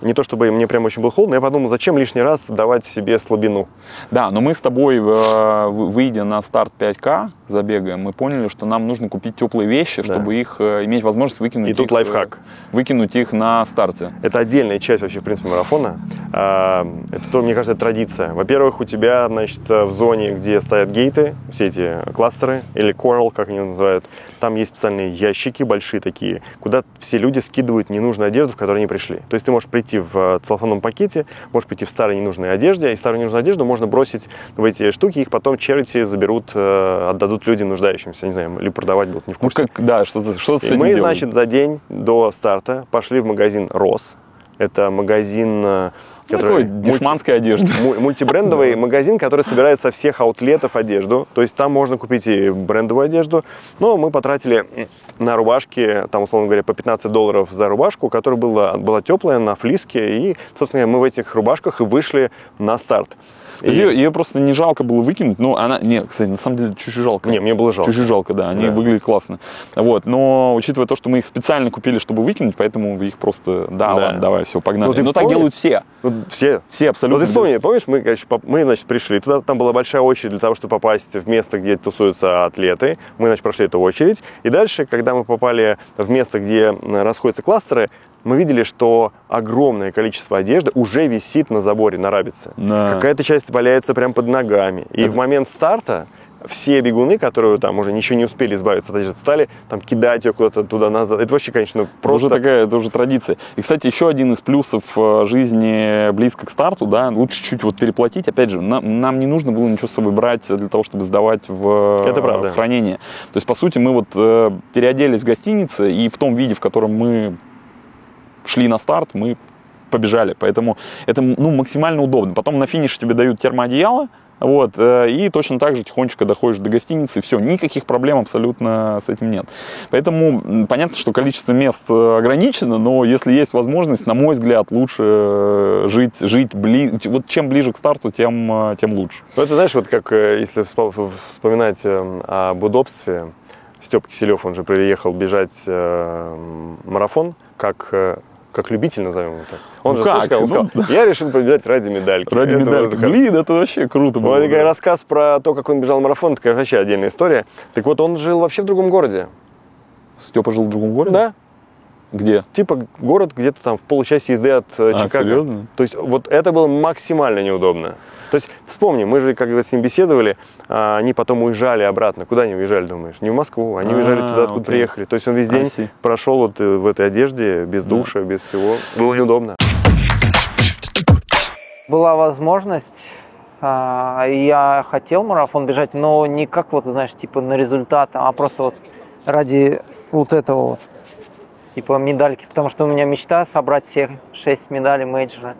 Не то чтобы мне прям очень было холодно, я подумал, зачем лишний раз давать себе слабину.
Да, но мы с тобой, э, вы- выйдя на старт 5К забега, мы поняли, что нам нужно купить теплые вещи,
Да.
чтобы их э, иметь возможность выкинуть.
И тут
их, э,
лайфхак.
Выкинуть их на старте.
Это отдельная часть вообще, в принципе, марафона. А, Это то, мне кажется, традиция. Во-первых, у тебя, значит, в зоне, где стоят гейты, все эти кластеры, или coral, как они называют, там есть специальные ящики большие такие, куда все люди скидывают ненужную одежду, в которой они пришли. То есть ты можешь прийти в э, целлофановом пакете, можешь прийти в старой ненужной одежде, и старую ненужную одежду можно бросить в эти штуки, их потом черити заберут, э, отдадут людям нуждающимся, не знаю, или продавать будут, не в
Ну,
курсе.
как, да, что-то что с этим
мы,
делать.
значит, за день до старта пошли в магазин Рос. Это магазин, э,
Ну,
который
такой дешманской одежды.
мульти- мультибрендовый магазин, который собирает со всех аутлетов одежду. То есть там можно купить и брендовую одежду. Но мы потратили на рубашки, там, условно говоря, по 15 долларов за рубашку, которая была, была теплая, на флиске. И, собственно, мы в этих рубашках и вышли на старт.
Ее, ее просто не жалко было выкинуть. Ну, она, не, кстати, на самом деле чуть-чуть жалко.
Не, мне было жалко.
Чуть-чуть жалко, да, они
Да.
выглядят классно. Вот, но учитывая то, что мы их специально купили, чтобы выкинуть, поэтому их просто, да,
Да.
ладно, давай, все, погнали.
Ну,
но так делают все.
Вот все.
Все абсолютно.
Вот ты вспомни, помнишь, мы, поп- мы, значит, пришли, туда там была большая очередь для того, чтобы попасть в место, где тусуются атлеты. Мы, значит, прошли эту очередь. И дальше, когда мы попали в место, где расходятся кластеры, мы видели, что огромное количество одежды уже висит на заборе, на рабице.
Да.
Какая-то часть валяется прямо под ногами. И
Это-
в момент старта все бегуны, которые там уже ничего не успели избавиться от одежды, стали там кидать ее куда-то туда-назад. Это вообще, конечно,
Это
просто...
уже такая, это уже традиция. И, кстати, еще один из плюсов э, жизни близко к старту, да, лучше чуть вот переплатить. Опять же, нам, нам не нужно было ничего с собой брать для того, чтобы сдавать в,
Это правда.
в хранение. То есть, по сути, мы вот э, переоделись в гостинице, и в том виде, в котором мы шли на старт, мы побежали. Поэтому это ну, максимально удобно. Потом на финише тебе дают термоодеяло, вот, э, и точно так же тихонечко доходишь до гостиницы, все, никаких проблем абсолютно с этим нет. Поэтому понятно, что количество мест э, ограничено, но если есть возможность, на мой взгляд, лучше э, жить, жить бли... вот чем ближе к старту, тем, тем лучше.
Ну, это знаешь, вот как если вспо- вспоминать э, об удобстве, Степ Киселев, он же приехал бежать марафон, как, как любитель, назовем его так. Он
Ну
же
как?
слышал, он
Ну,
сказал, я решил побежать ради медальки.
Ради
Это
медальки.
как-
Блин, это вообще круто было.
Вот
да.
рассказ про то, как он бежал марафон, это вообще отдельная история. Так вот, он жил вообще в другом городе.
Степа жил в другом городе?
Да.
Где?
Типа город где-то там в получасе езды от э,
А,
Чикаго.
серьезно?
То есть вот это было максимально неудобно. То есть вспомни, мы же когда с ним беседовали, а, они потом уезжали обратно. Куда они уезжали, думаешь? Не в Москву, они
А,
уезжали туда, откуда
окей.
приехали. То есть он весь день прошел вот э, в этой одежде, без
Да.
душа, без всего. Было неудобно.
Была возможность, а, и я хотел марафон бежать, но не как вот, знаешь, типа на результат, а просто вот ради вот этого вот, типа медальки, потому что у меня мечта собрать все шесть медалей мейджора.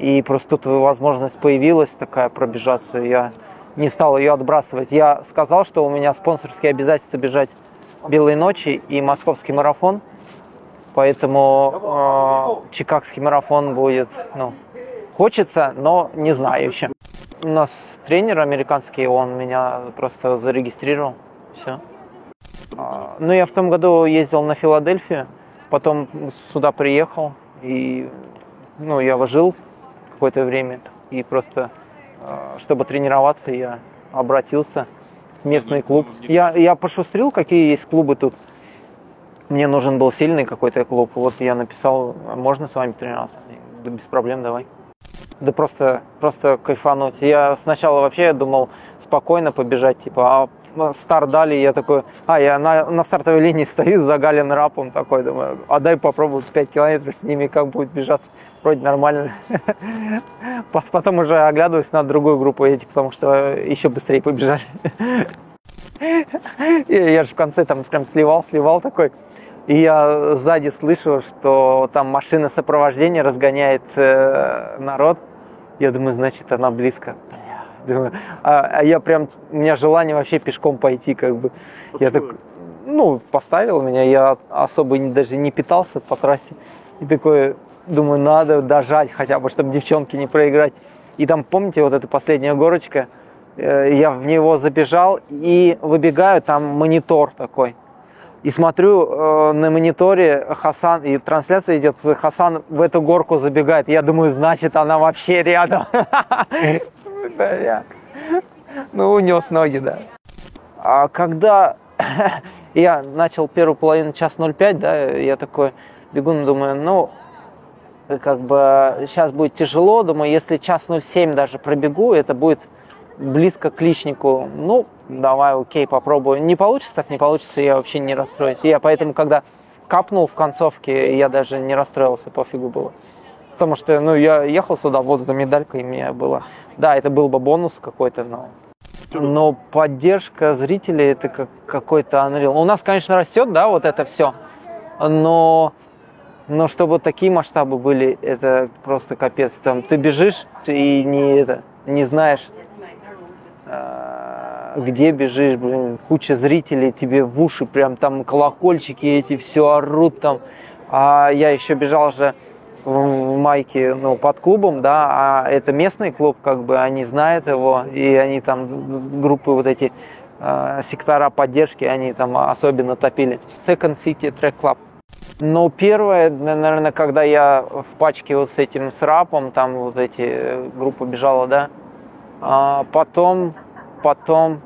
И просто тут возможность появилась такая пробежаться, я не стал ее отбрасывать. Я сказал, что у меня спонсорские обязательства бежать «Белые ночи» и московский марафон, поэтому э, чикагский марафон будет, ну, хочется, но не знаю еще. У нас тренер американский, он меня просто зарегистрировал, все. Ну, я в том году ездил на Филадельфию, потом сюда приехал, и, ну, я жил какое-то время, и просто, э, чтобы тренироваться, я обратился в местный клуб. Я, я пошустрил, какие есть клубы тут. Мне нужен был сильный какой-то клуб. Вот я написал, можно с вами тренироваться? Да без проблем, давай. Да просто, просто кайфануть. Я сначала вообще думал спокойно побежать, типа, а старт дали, я такой, а, я на, на стартовой линии стою за Гален Рапом такой, думаю, а дай попробую 5 километров с ними, как будет бежаться. Вроде нормально. Потом уже оглядываюсь на другую группу этих, потому что еще быстрее побежали. Я же в конце там прям сливал, сливал такой. И я сзади слышу, что там машина сопровождения разгоняет э, народ. Я думаю, значит, она близко. А, а я прям, у меня желание вообще пешком пойти, как бы. Я так, ну, поставил меня, я особо не- даже не питался по трассе. И такой, думаю, надо дожать хотя бы, чтобы девчонки не проиграть. И там, помните, вот эта последняя горочка, Э, я в него забежал и выбегаю, там монитор такой. И смотрю э, на мониторе Хасан, и трансляция идет, Хасан в эту горку забегает. Я думаю, значит, она вообще рядом. Да, я- Ну, унес ноги, да. А когда я начал первую половину час 05, да, я такой бегу, ну, думаю, ну, как бы сейчас будет тяжело, думаю, если час 07 даже пробегу, это будет близко к личнику. Ну, давай, окей, попробую. Не получится, так не получится, я вообще не расстроюсь. Я поэтому, когда капнул в концовке, я даже не расстроился, пофигу было. Потому что, ну, я ехал сюда вот за медалькой, и мне было... Да, это был бы бонус какой-то, но... Но поддержка зрителей это как какой-то Unreal. У нас, конечно, растет, да, вот это все. Но, но чтобы такие масштабы были, это просто капец. Там ты бежишь и не это, не знаешь, э, где бежишь, блин, куча зрителей тебе в уши, прям там колокольчики эти все орут там. А я еще бежал же в майке, ну, под клубом, да, а это местный клуб, как бы они знают его, и они там группы вот эти э, сектора поддержки, они там особенно топили. Second City Track Club. Но первое, наверное, когда я в пачке вот с этим с рапом, там вот эти э, группы бежала, да, а потом, потом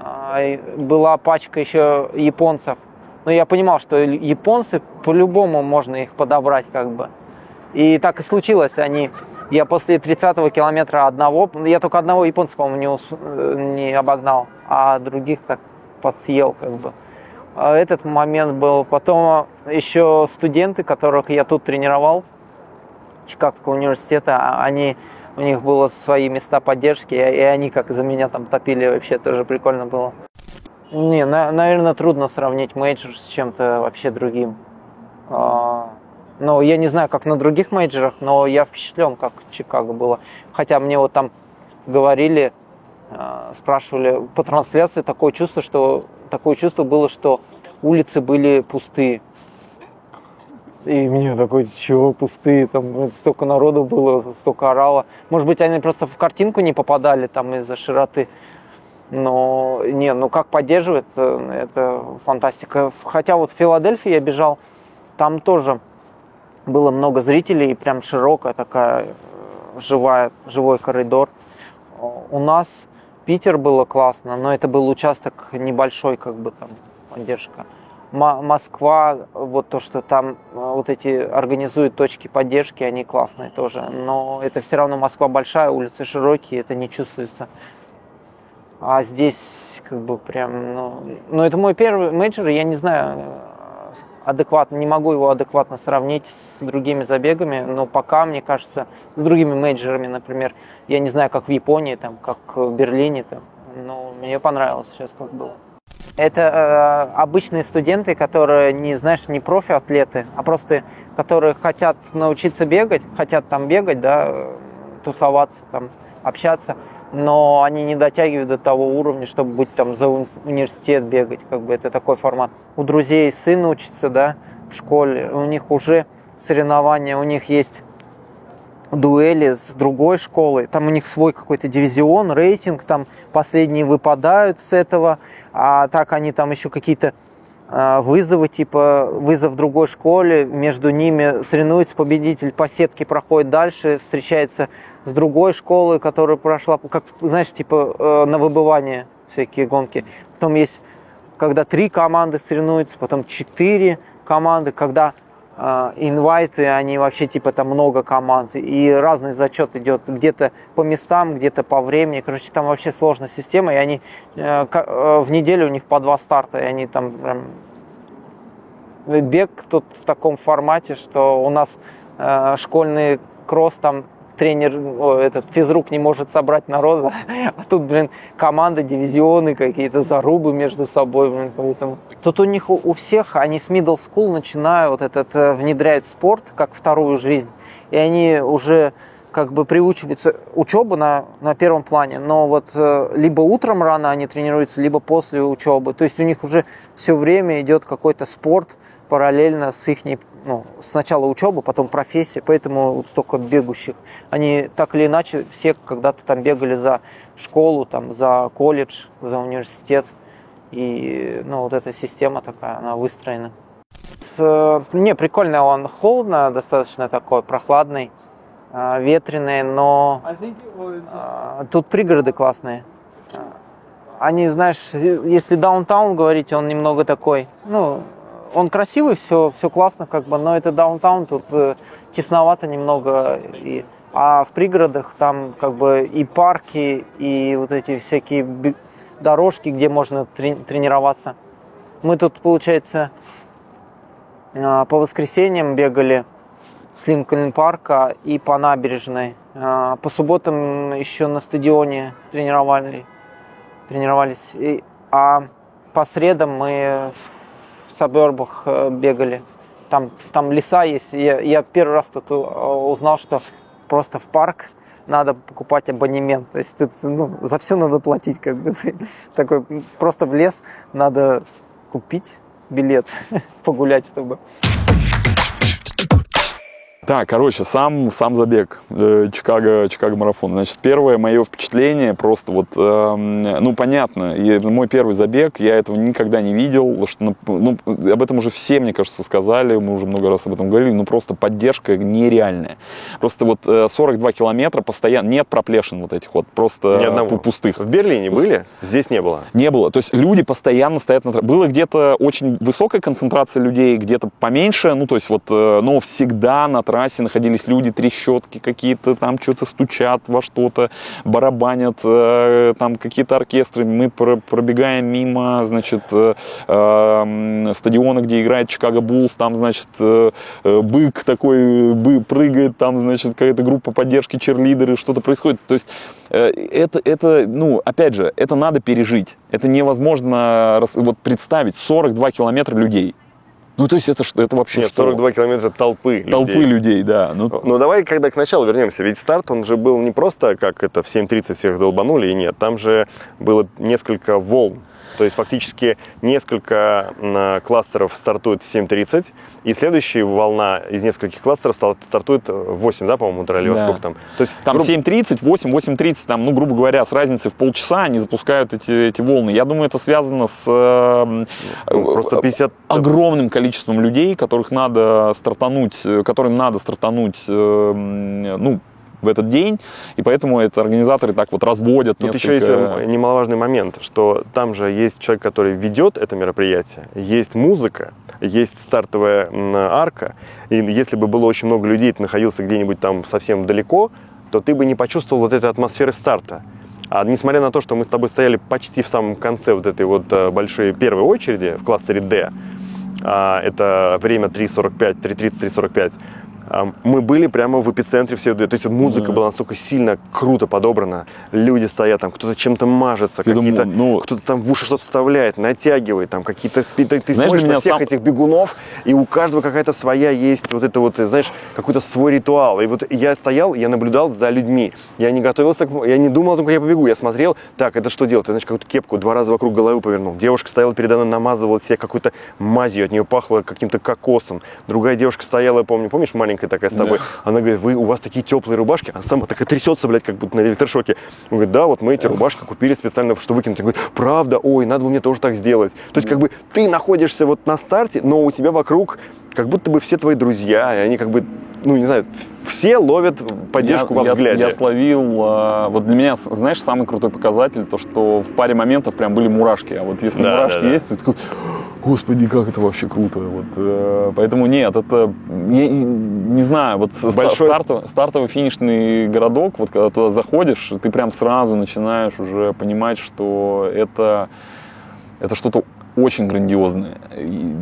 а, была пачка еще японцев. Но я понимал, что японцы по-любому можно их подобрать как бы. И так и случилось. Они, я после 30-го километра одного, я только одного по-моему, не, ус, не обогнал, а других так подсъел как бы. А этот момент был. Потом еще студенты, которых я тут тренировал, Чикагского университета, а они, у них было свои места поддержки, и они как за меня там топили, вообще тоже прикольно было. Не, на, наверное, трудно сравнить major с чем-то вообще другим. Ну, я не знаю, как на других major ах, но я впечатлен, как в Чикаго было. Хотя мне вот там говорили, а, спрашивали по трансляции такое чувство, что такое чувство было, что улицы были пустые. И мне такой, чего пустые, там столько народу было, столько орало. Может быть, они просто в картинку не попадали там из-за широты. Но не, ну как поддерживает, э, это фантастика. Хотя вот в Филадельфии я бежал, там тоже было много зрителей, и прям широкая такая э, живая, живой коридор. У нас Питер было классно, но это был участок небольшой, как бы там поддержка. Москва, вот то, что там э, вот эти организуют точки поддержки, они классные тоже. Но это все равно Москва большая, улицы широкие, это не чувствуется. А здесь как бы прям, ну, ну это мой первый major, я не знаю, адекватно, не могу его адекватно сравнить с другими забегами, но пока, мне кажется, с другими major ами, например, я не знаю, как в Японии, там, как в Берлине, там, но мне понравилось сейчас, как было. Это э, обычные студенты, которые не, знаешь, не профи-атлеты, а просто которые хотят научиться бегать, хотят там бегать, да, тусоваться, там, общаться, но они не дотягивают до того уровня, чтобы быть там за университет бегать, как бы это такой формат. У друзей сын учится, да, в школе, у них уже соревнования, у них есть дуэли с другой школой, там у них свой какой-то дивизион, рейтинг, там последние выпадают с этого, а так они там еще какие-то вызовы, типа вызов другой школе, между ними соревнуется победитель по сетке, проходит дальше, встречается с другой школой, которая прошла, как, знаешь, типа э, на выбывание всякие гонки. Потом есть, когда три команды соревнуются, потом четыре команды, когда инвайты, они вообще типа там много команд, и разный зачет идет где-то по местам, где-то по времени. Короче, там вообще сложная система, и они э, в неделю у них по два старта, и они там прям бег тут в таком формате, что у нас э, школьный кросс там тренер, о, этот физрук не может собрать народа, а тут, блин, команда, дивизионы какие-то, зарубы между собой, блин, поэтому... Тут у них у, у всех, они с middle school начинают вот этот, э, внедряют спорт как вторую жизнь, и они уже как бы приучиваются учебу на, на первом плане, но вот э, либо утром рано они тренируются, либо после учебы. То есть у них уже все время идет какой-то спорт параллельно с их ну, сначала учеба, потом профессия, поэтому вот столько бегущих. Они так или иначе все когда-то там бегали за школу, там, за колледж, за университет. И ну, вот эта система такая, она выстроена. Э, не, прикольно, он холодно, достаточно такой, прохладный, э, ветреный, но э, тут пригороды классные. Они, знаешь, если даунтаун говорить, он немного такой, ну, он красивый, все, все классно, как бы, но это даунтаун, тут э, тесновато немного. И, а в пригородах там как бы и парки, и вот эти всякие дорожки, где можно трени- тренироваться. Мы тут, получается, э, по воскресеньям бегали с Линкольн парка и по набережной. Э, по субботам еще на стадионе тренировали, тренировались. А по средам мы сабербах э, бегали. Там, там леса есть. Я, я первый раз тут э, узнал, что просто в парк надо покупать абонемент. То есть тут, ну, за все надо платить. Как бы. Такой, просто в лес надо купить билет, погулять, чтобы.
Так, короче, сам, сам забег э, Чикаго, Чикаго марафон. Значит, первое мое впечатление просто вот, э, ну, понятно, и мой первый забег, я этого никогда не видел, что, ну, об этом уже все, мне кажется, сказали, мы уже много раз об этом говорили, ну, просто поддержка нереальная. Просто вот э, 42 километра постоянно, нет проплешин вот этих вот, просто
Ни одного.
пустых.
В Берлине были? Здесь не было.
Не было. То есть люди постоянно стоят на тра- Было где-то очень высокая концентрация людей, где-то поменьше. Ну, то есть вот, э, но всегда на трассе находились люди, трещотки какие-то, там что-то стучат во что-то, барабанят, э, там какие-то оркестры. Мы про- пробегаем мимо, значит, э, э, стадиона, где играет Чикаго Буллс, там, значит, э, бык такой бы, прыгает, там, значит, какая-то группа поддержки, черлидеры, что-то происходит. То есть это, это, ну, опять же, это надо пережить. Это невозможно вот представить 42 километра людей. Ну, то есть это, это вообще
Нет,
что?
42 километра толпы
Толпы
людей.
людей, да. Ну,
Ну давай, когда к началу вернемся. Ведь старт, он же был не просто, как это в 7.30 всех долбанули, и нет. Там же было несколько волн. То есть фактически несколько кластеров стартует в 7.30, и следующая волна из нескольких кластеров стартует в 8, да, по-моему, утра, или
Да.
сколько там? То есть,
Там
грубо-
7.30, 8, 8.30, там, ну, грубо говоря, с разницей в полчаса они запускают эти, эти волны. Я думаю, это связано с э,
ну, просто 50...
огромным количеством людей, которых надо стартануть, э, которым надо стартануть, э, м, ну, в этот день, и поэтому это организаторы так вот разводят
Тут
несколько...
еще есть э, немаловажный момент, что там же есть человек, который ведет это мероприятие, есть музыка, есть стартовая арка, и если бы было очень много людей, ты находился где-нибудь там совсем далеко, то ты бы не почувствовал вот этой атмосферы старта. А несмотря на то, что мы с тобой стояли почти в самом конце вот этой вот э, большой первой очереди в кластере D, а, это время 3.45, 3.30, 3.45, а, мы были прямо в эпицентре всего. То есть музыка
Да.
была настолько сильно круто подобрана. Люди стоят там, кто-то чем-то мажется, какие-то,
ну-
кто-то там в уши что-то вставляет, натягивает, там какие-то... Ты, ты- ты
Знаешь,
смотришь на всех
сам-
этих бегунов, и у каждого какая-то своя есть вот это вот, знаешь, какой-то свой ритуал. И вот я стоял, я наблюдал за людьми. Я не готовился, к- я не думал о том, как я побегу. Я смотрел, так, это что делать? Я, значит, какую-то кепку два раза вокруг головы повернул. Девушка стояла передо мной, намазывала себе какой-то мазью, от нее пахло каким-то кокосом. Другая девушка стояла, я помню, помнишь, маленькая такая с тобой? Она говорит, вы, у вас такие теплые рубашки. Она сама такая трясется, блядь, как будто на электрошоке. Он говорит, да, вот мы эти рубашки купили специально, что выкинуть. Я говорю, правда, ой, надо бы мне тоже так сделать. То есть, как бы, ты находишься вот на старте, но у тебя вокруг как будто бы все твои друзья, и они как бы, ну, не знаю, все ловят поддержку
я,
во
я-
взгляде.
Я, словил, а, вот для меня, знаешь, самый крутой показатель, то, что в паре моментов прям были мурашки. А вот если
Да,
мурашки
да, да.
есть, то ты такой, господи, как это вообще круто. Вот, э, поэтому нет, это, не, не знаю, вот
Большой-
старто- стартовый финишный городок, вот когда туда заходишь, ты прям сразу начинаешь уже понимать, что это, это что-то очень грандиозное. И-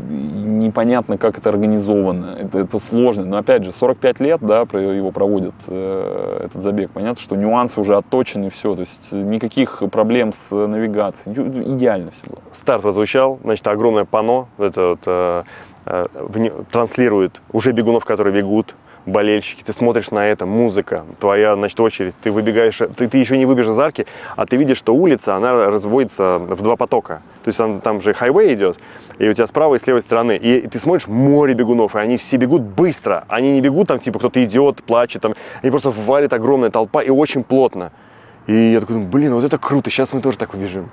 непонятно, как это организовано. Это, это сложно. Но опять же, 45 лет, да, его проводят э, этот забег. Понятно, что нюансы уже отточены, все. То есть никаких проблем с навигацией. Ю- Идеально все было.
Старт прозвучал, значит, огромное панно, это вот, э, э, транслирует уже бегунов, которые бегут, болельщики, ты смотришь на это, музыка, твоя, значит, очередь, ты выбегаешь, ты, ты еще не выбежишь из арки, а ты видишь, что улица, она разводится в два потока. То есть там, там же хайвей идет, и у тебя с правой и с левой стороны, и ты смотришь море бегунов, и они все бегут быстро, они не бегут там, типа, кто-то идет, плачет, там, они просто валит огромная толпа и очень плотно. И я такой, блин, вот это круто, сейчас мы тоже так убежим.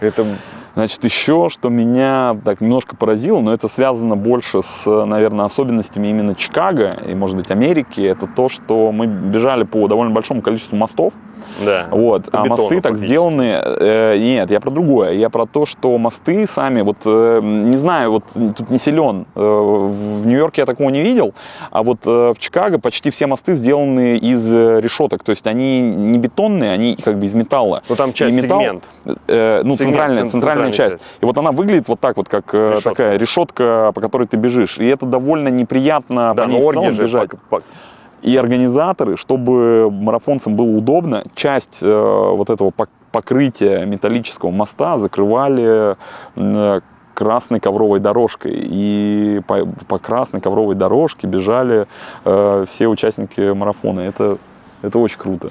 Это
Значит, еще, что меня так немножко поразило, но это связано больше с, наверное, особенностями именно Чикаго и, может быть, Америки, это то, что мы бежали по довольно большому количеству мостов,
Да.
Вот, а
бетону
мосты так
фактически.
сделаны. э, нет, я про другое. Я про то, что мосты сами, вот э, не знаю, вот тут не силен. Э, в Нью-Йорке я такого не видел, а вот э, в Чикаго почти все мосты сделаны из э, решеток. То есть они не бетонные, они как бы из металла.
Ну, там часть,
И металл,
сегмент.
э, ну,
Сегмент,
центральная,
цен-
центральная
центральная
часть.
часть.
И вот она выглядит вот так вот, как э,
Решетка.
такая решетка, по которой ты бежишь. И это довольно неприятно
Да,
по ней в целом
же
бежать.
пок- пок-
И организаторы, чтобы марафонцам было удобно, часть э, вот этого пок- покрытия металлического моста закрывали э, красной ковровой дорожкой. И по, по красной ковровой дорожке бежали э, все участники марафона. Это, это очень круто.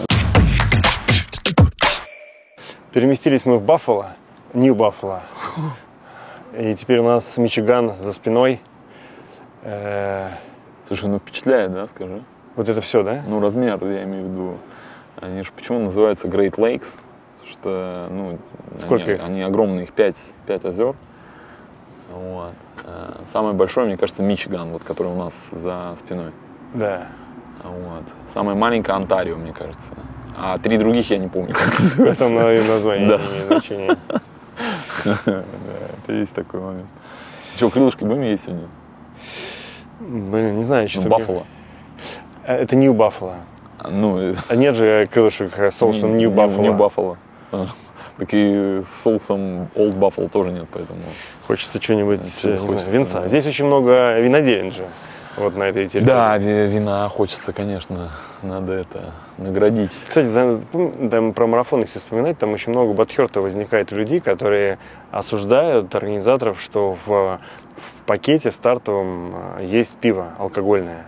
Переместились мы в Баффало, Нью-Баффало. И теперь у нас Мичиган за спиной. Э,
Слушай, ну впечатляет, да, скажи?
Вот это все, да?
Ну, размер, я имею в виду. Они же почему называются Great Lakes? Что, ну,
Сколько
они,
их?
они огромные, их пять, пять озер. Вот. Э, Самое большое, мне кажется, Мичиган, вот, который у нас за спиной.
Да.
Вот. Самое маленькое Онтарио, мне кажется. А три других я не помню, как называется.
Это на- название
Да.
не имеет значения.
Да, это есть такой момент. Что, крылышки будем есть сегодня?
Блин, не знаю, что
Ну, Баффало.
Это Нью Баффало.
Ну,
А нет же крылышек с соусом Нью Баффало.
Нью Баффало. Так и с соусом Old Buffalo тоже нет, поэтому...
Хочется
хочется,
винца. Здесь очень много виноделин же. Вот на этой территории.
Да, ви- вина хочется, конечно. Надо это наградить.
Кстати, за- там про марафон, если вспоминать, там очень много батхерта возникает у людей, которые осуждают организаторов, что в, в пакете в стартовом э, есть пиво алкогольное.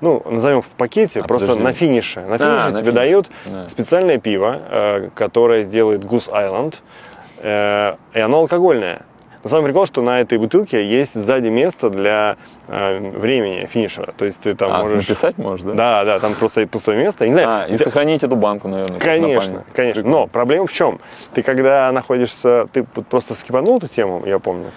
Ну, назовем в пакете,
А,
просто
подожди.
на финише. На
А,
финише
на
тебе
финише.
дают
Да.
специальное пиво, э, которое делает Goose Island, э, и оно алкогольное. Но самый прикол, что на этой бутылке есть сзади место для э, времени финишера. То есть ты там
а,
можешь...
написать можешь, да?
Да, да, там просто пустое место. Я не знаю,
А, и
тебя-
сохранить эту банку, наверное. как на
Конечно, конечно. Но проблема в чем? Ты когда находишься, ты просто скипанул эту тему, я помню,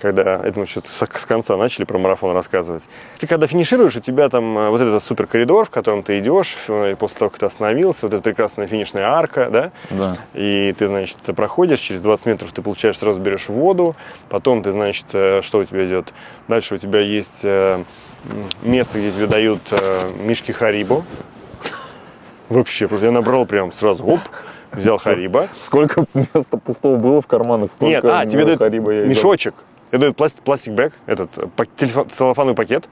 когда, это мы что-то с конца начали про марафон рассказывать. Ты когда финишируешь, у тебя там э, вот этот супер коридор, в котором ты идешь, э, и после того, как ты остановился, вот эта прекрасная финишная арка, да,
Да.
и ты, значит, проходишь, через 20 метров ты получаешь, сразу берешь воду, потом ты, значит, э, что у тебя идет? Дальше у тебя есть место, где тебе дают мишки Харибо. Вообще, просто я набрал прям сразу, оп, взял Хариба.
Сколько места пустого было в карманах,
Нет, а, тебе дают
Хариба
мешочек, тебе дают пластик, пластик бэк, этот э, телефон- целлофановый пакет.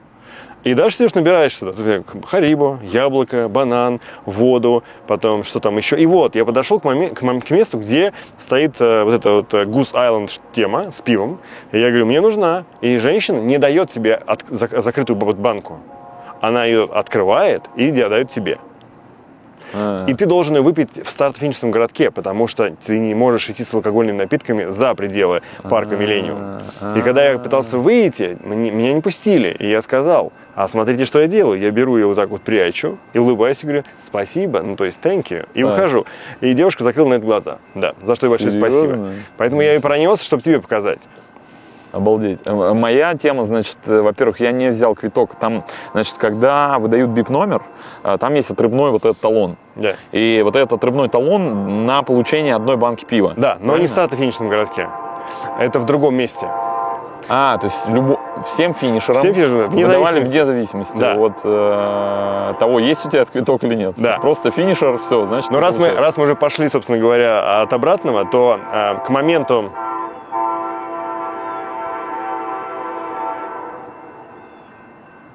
И дальше ты идешь, набираешь сюда. Ты Харибо, яблоко, банан, воду, потом что там еще. И вот, я подошел к, моме- к, мом- к месту, где стоит э, вот эта вот э, Goose Island тема с пивом. И я говорю, мне нужна. И женщина не дает тебе от- зак- закрытую банку. Она ее открывает и дает тебе.
А,
И ты должен ее выпить в старт-финишном городке, потому что ты не можешь идти с алкогольными напитками за пределы парка Миллениум. И когда я пытался выйти, меня не пустили. И я сказал, а смотрите, что я делаю. Я беру ее вот так вот прячу и улыбаюсь и говорю, спасибо, ну то есть thank you, и
Так.
выхожу. И девушка закрыла на это глаза. Да, за что ей большое спасибо. Поэтому я и пронес, чтобы тебе показать.
Обалдеть. Э, Моя тема, значит, э, во-первых, я не взял квиток. Там, значит, когда выдают бип-номер, э, там есть отрывной вот этот талон.
Да,
И вот этот отрывной талон на получение одной банки пива.
да но не в
Правильно?
старт-финишном городке. Это в другом месте.
А, то есть любо... всем финишерам
Всем финишерам,
выдавали вне зависимости
Да.
от э, того, есть у тебя квиток или нет.
Да.
Просто финишер, все, значит.
Но
ты
раз мы, раз мы уже пошли, собственно говоря, от обратного, то э, к моменту...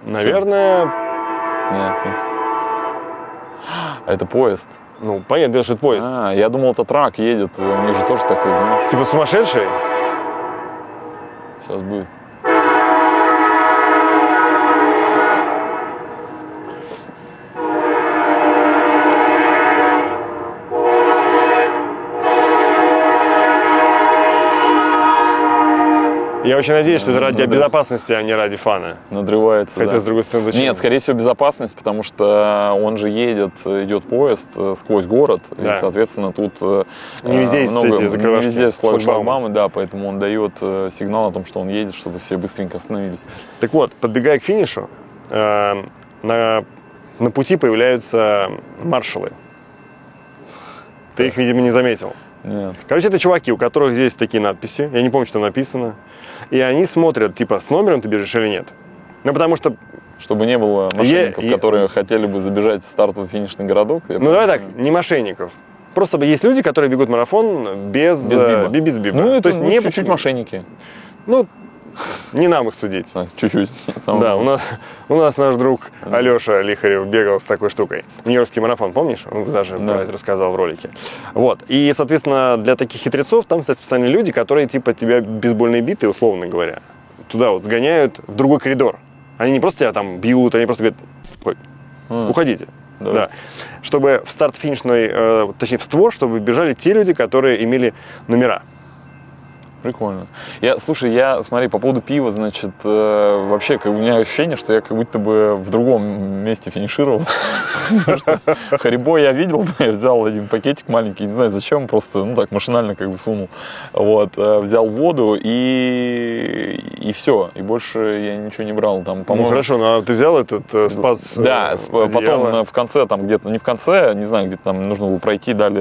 Наверное,
Нет, нет. Это поезд.
ну, что это поезд.
А, я думал, это трак едет. У них же тоже такой, знаешь,
Типа сумасшедший?
сейчас будет.
Я очень надеюсь, что это ради безопасности, а не ради фана.
Надрывается.
Хотя,
да.
с другой стороны, зачем?
Нет, скорее всего, безопасность, потому что он же едет, идет поезд э, сквозь город,
Да.
и, соответственно, тут э,
Не везде есть
много,
эти закрывашки,
не везде
шлагбаумы.
да, поэтому он дает э, сигнал о том, что он едет, чтобы все быстренько остановились.
Так вот, подбегая к финишу, э, на, на пути появляются маршалы. Ты их, видимо, не заметил.
Нет.
Короче, это чуваки, у которых здесь такие надписи. Я не помню, что написано. И они смотрят, типа, с номером ты бежишь или нет. Ну, потому что,
Чтобы не было мошенников,
Е- е-
которые хотели бы забежать в стартовый финишный городок.
ну, давай так, не мошенников. Просто есть люди, которые бегут марафон без,
Без
э,
биба.
би- без биба.
Ну, это
То есть
ну,
не
чуть-чуть мошенники.
Ну, не нам их судить.
А, чуть-чуть.
Да, у нас, у нас наш друг Алеша Лихарев бегал с такой штукой. Нью-Йоркский марафон, помнишь? Он даже
Да.
про это рассказал в ролике. Вот. И, соответственно, для таких хитрецов там стоят специальные люди, которые типа тебя бейсбольные биты, условно говоря, туда вот сгоняют в другой коридор. Они не просто тебя там бьют, они просто говорят, «Ой,
А,
уходите.
давайте.
Да. Чтобы в старт-финишной, э, точнее в створ, чтобы бежали те люди, которые имели номера.
Прикольно. Я, слушай, я, смотри, по поводу пива, значит, э, вообще, как, у меня ощущение, что я как будто бы в другом месте финишировал. Харибо я видел, я взял один пакетик маленький, не знаю зачем, просто, ну так, машинально как бы сунул. Вот, э, взял воду и, и все, и больше я ничего не брал. Там,
Ну хорошо, ну а ты взял этот э, спас э,
да, потом в конце, там где-то, не в конце, не знаю, где-то там нужно было пройти, дали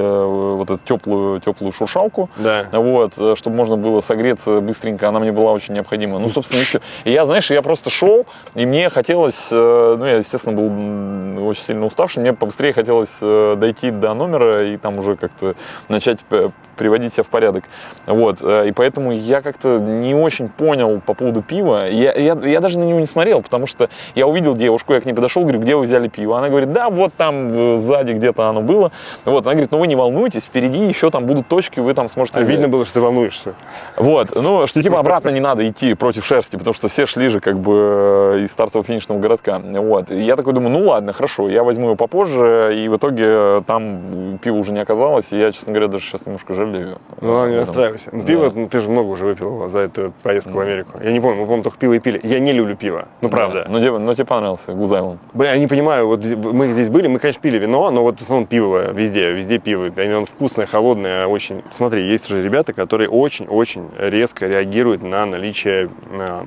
вот эту теплую, теплую шуршалку,
Да.
вот, чтобы можно было согреться быстренько, она мне была очень необходима. Ну, собственно, все. И я, знаешь, я просто шел, и мне хотелось, э, ну, я, естественно, был очень сильно уставший, мне побыстрее хотелось э, дойти до номера и там уже как-то начать п- приводить себя в порядок. Вот, э, и поэтому я как-то не очень понял по поводу пива. Я, я, я даже на него не смотрел, потому что я увидел девушку, я к ней подошел, говорю, где вы взяли пиво? Она говорит, да, вот там э, сзади где-то оно было. Вот, она говорит, ну вы не волнуйтесь, впереди еще там будут точки, вы там сможете...
А
взять».
видно было, что ты волнуешься.
Вот, ну, что типа обратно не надо идти против шерсти, потому что все шли же как бы э, из стартового финишного городка. Вот. И я такой думаю, ну ладно, хорошо, я возьму его попозже, и в итоге там пива уже не оказалось, и я, честно говоря, даже сейчас немножко жалею.
Ну, ладно, не расстраивайся. Ну,
Да.
Пиво, ну, ты же много уже выпил за эту поездку в Америку. Я не помню, мы, по-моему, только пиво и пили. Я не люблю пиво. Ну, правда.
Да. Но, тебе, но тебе понравился Гуз Айленд.
Бля, я не понимаю, вот мы здесь были, мы, конечно, пили вино, но вот в основном пиво везде, везде пиво. И Оно вкусное, холодное, очень. Смотри, есть же ребята, которые очень-очень резко реагируют на наличие э,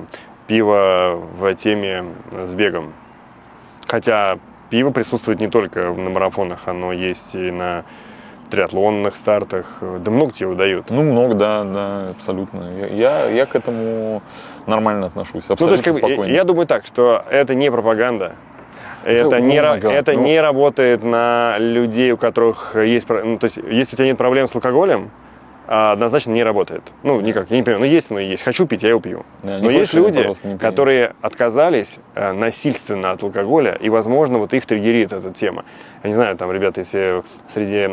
пива в теме с бегом. Хотя пиво присутствует не только на марафонах, оно есть и на триатлонных стартах. Да много тебе его дают.
Ну, много, да, да, абсолютно. Я, я, к этому нормально отношусь,
Ну, то
абсолютно
есть, как бы, я,
спокойно.
я думаю так, что это не пропаганда. Это,
Oh
не, ра- это
Ну.
не работает на людей, у которых есть... Ну, то есть, если у тебя нет проблем с алкоголем, однозначно не работает. Ну, никак, я не понимаю. Ну, есть оно и есть. Хочу пить, я его пью.
Да,
Но есть люди, которые отказались э, насильственно от алкоголя, и, возможно, вот их триггерит эта тема. Я не знаю, там, ребята, если среди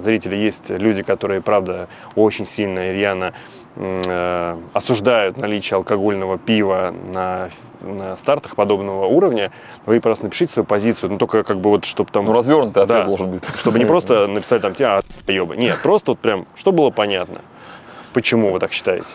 зрителей есть люди, которые, правда, очень сильно и рьяно осуждают наличие алкогольного пива на, на стартах подобного уровня, вы просто напишите свою позицию, ну, только как бы вот, чтобы там...
Ну, развернутый ответ
Да.
должен быть.
Чтобы не просто написать там тебя, ебы. Нет, просто вот прям, чтобы было понятно, почему вы так считаете.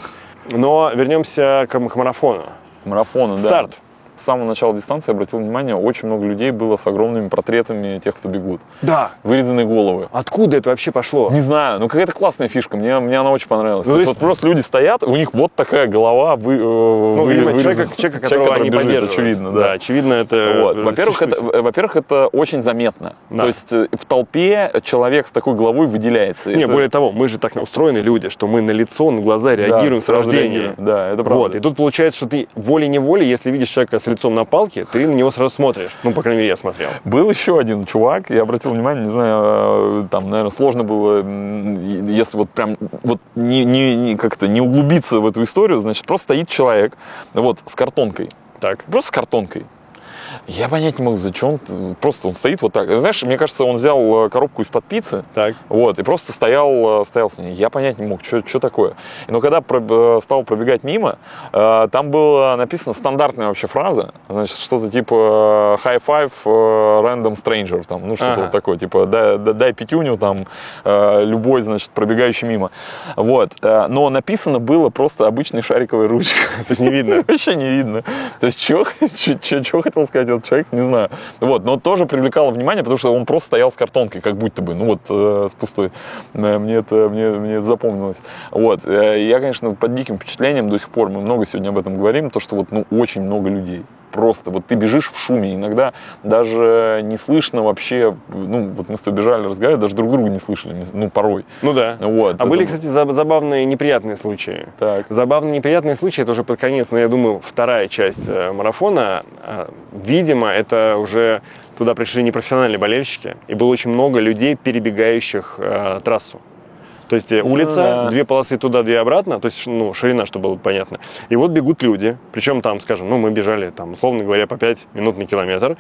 Но вернемся к, к марафону.
Марафоны, да.
Старт.
С самого начала дистанции, обратил внимание, очень много людей было с огромными портретами тех, кто бегут.
Да.
Вырезанные головы.
Откуда это вообще пошло?
Не знаю, ну какая-то классная фишка, мне, мне она очень понравилась.
Ну,
То
то
есть вот просто люди стоят, у них вот такая голова вы, ну,
видимо, человека, человека, которого они поддерживают.
очевидно,
да.
да.
очевидно, это
Вот. Во-первых, это, э, во-первых, это очень заметно.
Да.
То есть э, в толпе человек с такой головой выделяется.
Не,
Это-
более того, мы же так устроены люди, что мы на лицо, на глаза
да,
реагируем
сразу
с рождения.
реагируем. Да, это правда.
Вот, и тут получается, что ты волей-неволей, если видишь человека с лицом на палке, ты на него сразу смотришь. Ну, по крайней мере, я смотрел.
Был еще один чувак, я обратил внимание, не знаю, э, там, наверное, сложно было, если вот прям вот не, не, не как-то не углубиться в эту историю, значит, просто стоит человек, вот, с картонкой,
Так.
просто с картонкой. Я понять не могу, зачем, он- просто он стоит вот так. Знаешь, мне кажется, он взял э, коробку из-под пиццы,
Так.
вот, и просто стоял, э, стоял с ней. Я понять не мог, что такое. Но когда про- э, стал пробегать мимо, там была написана стандартная вообще фраза, значит, что-то типа high five random stranger, там, ну что-то
Ага.
вот такое, типа дай, дай- дай пятюню, там, любой, значит, пробегающий мимо. Вот, но написано было просто обычной шариковой ручкой.
То есть не видно.
Вообще не видно. То есть, что хотел сказать этот человек, не знаю. Вот, но тоже привлекало внимание, потому что он просто стоял с картонкой, как будто бы, ну вот, э, с пустой. Э, Мне это, мне, мне это запомнилось. Вот, э, я, конечно, под диким впечатлением до сих пор, мы много сегодня об этом говорим, то, что вот, ну, очень много людей. Просто вот ты бежишь в шуме, иногда даже не слышно вообще, ну, вот мы с тобой бежали, разговаривали, даже друг друга не слышали, ну, порой.
Ну да.
Вот,
А были,
это-
кстати, заб- забавные неприятные случаи.
Так.
Забавные неприятные случаи, это уже под конец, но я думаю, вторая часть э, марафона. А, Видимо, это уже туда пришли непрофессиональные болельщики, и было очень много людей, перебегающих э, трассу. То есть э,
Ну
улица,
да.
две полосы туда, две обратно, то есть ну, ширина, чтобы было понятно. И вот бегут люди, причем там, скажем, ну мы бежали, там, условно говоря, по 5 минут на километр,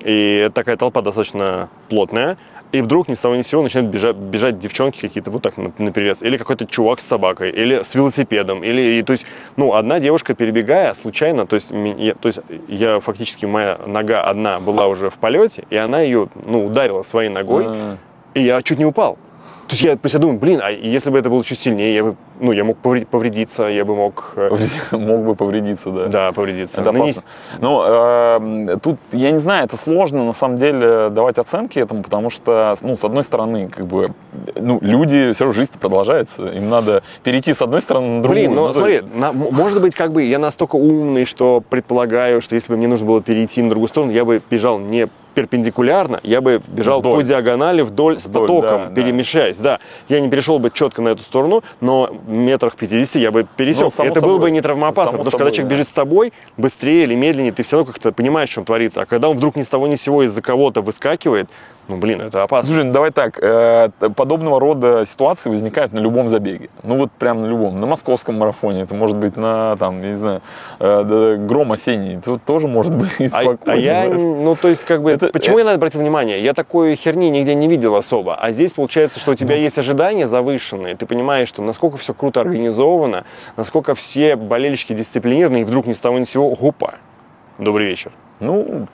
и такая толпа достаточно плотная, и вдруг ни с того ни с сего начинают бежать, бежать девчонки какие-то вот так на, наперевес, или какой-то чувак с собакой, или с велосипедом, или, и, то есть, ну, одна девушка перебегая случайно, то есть, я, то есть, я фактически, моя нога одна была уже в полете, и она ее, ну, ударила своей ногой,
А,
и я чуть не упал. То есть я про себя думаю, блин, а если бы это было чуть сильнее, я бы, ну, я мог повре- повредиться, я бы мог... э,
Мог бы повредиться, да.
Да, повредиться.
Это
Нанес-
опасно. Ну, э, тут, я не знаю, это сложно на самом деле давать оценки этому, потому что, ну, с одной стороны, как бы, ну, люди, все равно жизнь продолжается, им надо перейти с одной стороны на другую.
Блин, ну
то
смотри,
есть-
на- может быть, как бы я настолько умный, что предполагаю, что если бы мне нужно было перейти на другую сторону, я бы бежал не перпендикулярно, я бы бежал
Вдоль.
по диагонали вдоль, с
Вдоль,
потоком,
да, да.
перемещаясь. Да. я не перешел бы четко на эту сторону, но метрах 50 я бы пересек.
Ну,
Это было бы не травмоопасно,
Само
потому что когда человек
да.
бежит с тобой, быстрее или медленнее, ты все равно как-то понимаешь, что творится. А когда он вдруг ни с того ни с сего из-за кого-то выскакивает, ну, блин, это опасно.
Слушай, ну давай так, э, подобного рода ситуации возникают на любом забеге. Ну вот прям на любом. На московском марафоне, это может быть на, там, я не знаю, э, да, гром осенний. Тут тоже может быть
А,
спокойно.
а я, ну, то есть, как бы,
Это-
почему я на это обратил внимание? Я такой херни нигде не видел особо. А здесь получается, что у тебя есть ожидания завышенные. Ты понимаешь, что насколько все круто организовано, насколько все болельщики дисциплинированы, и вдруг ни с того ни с сего, гупа. Добрый вечер.
Ну,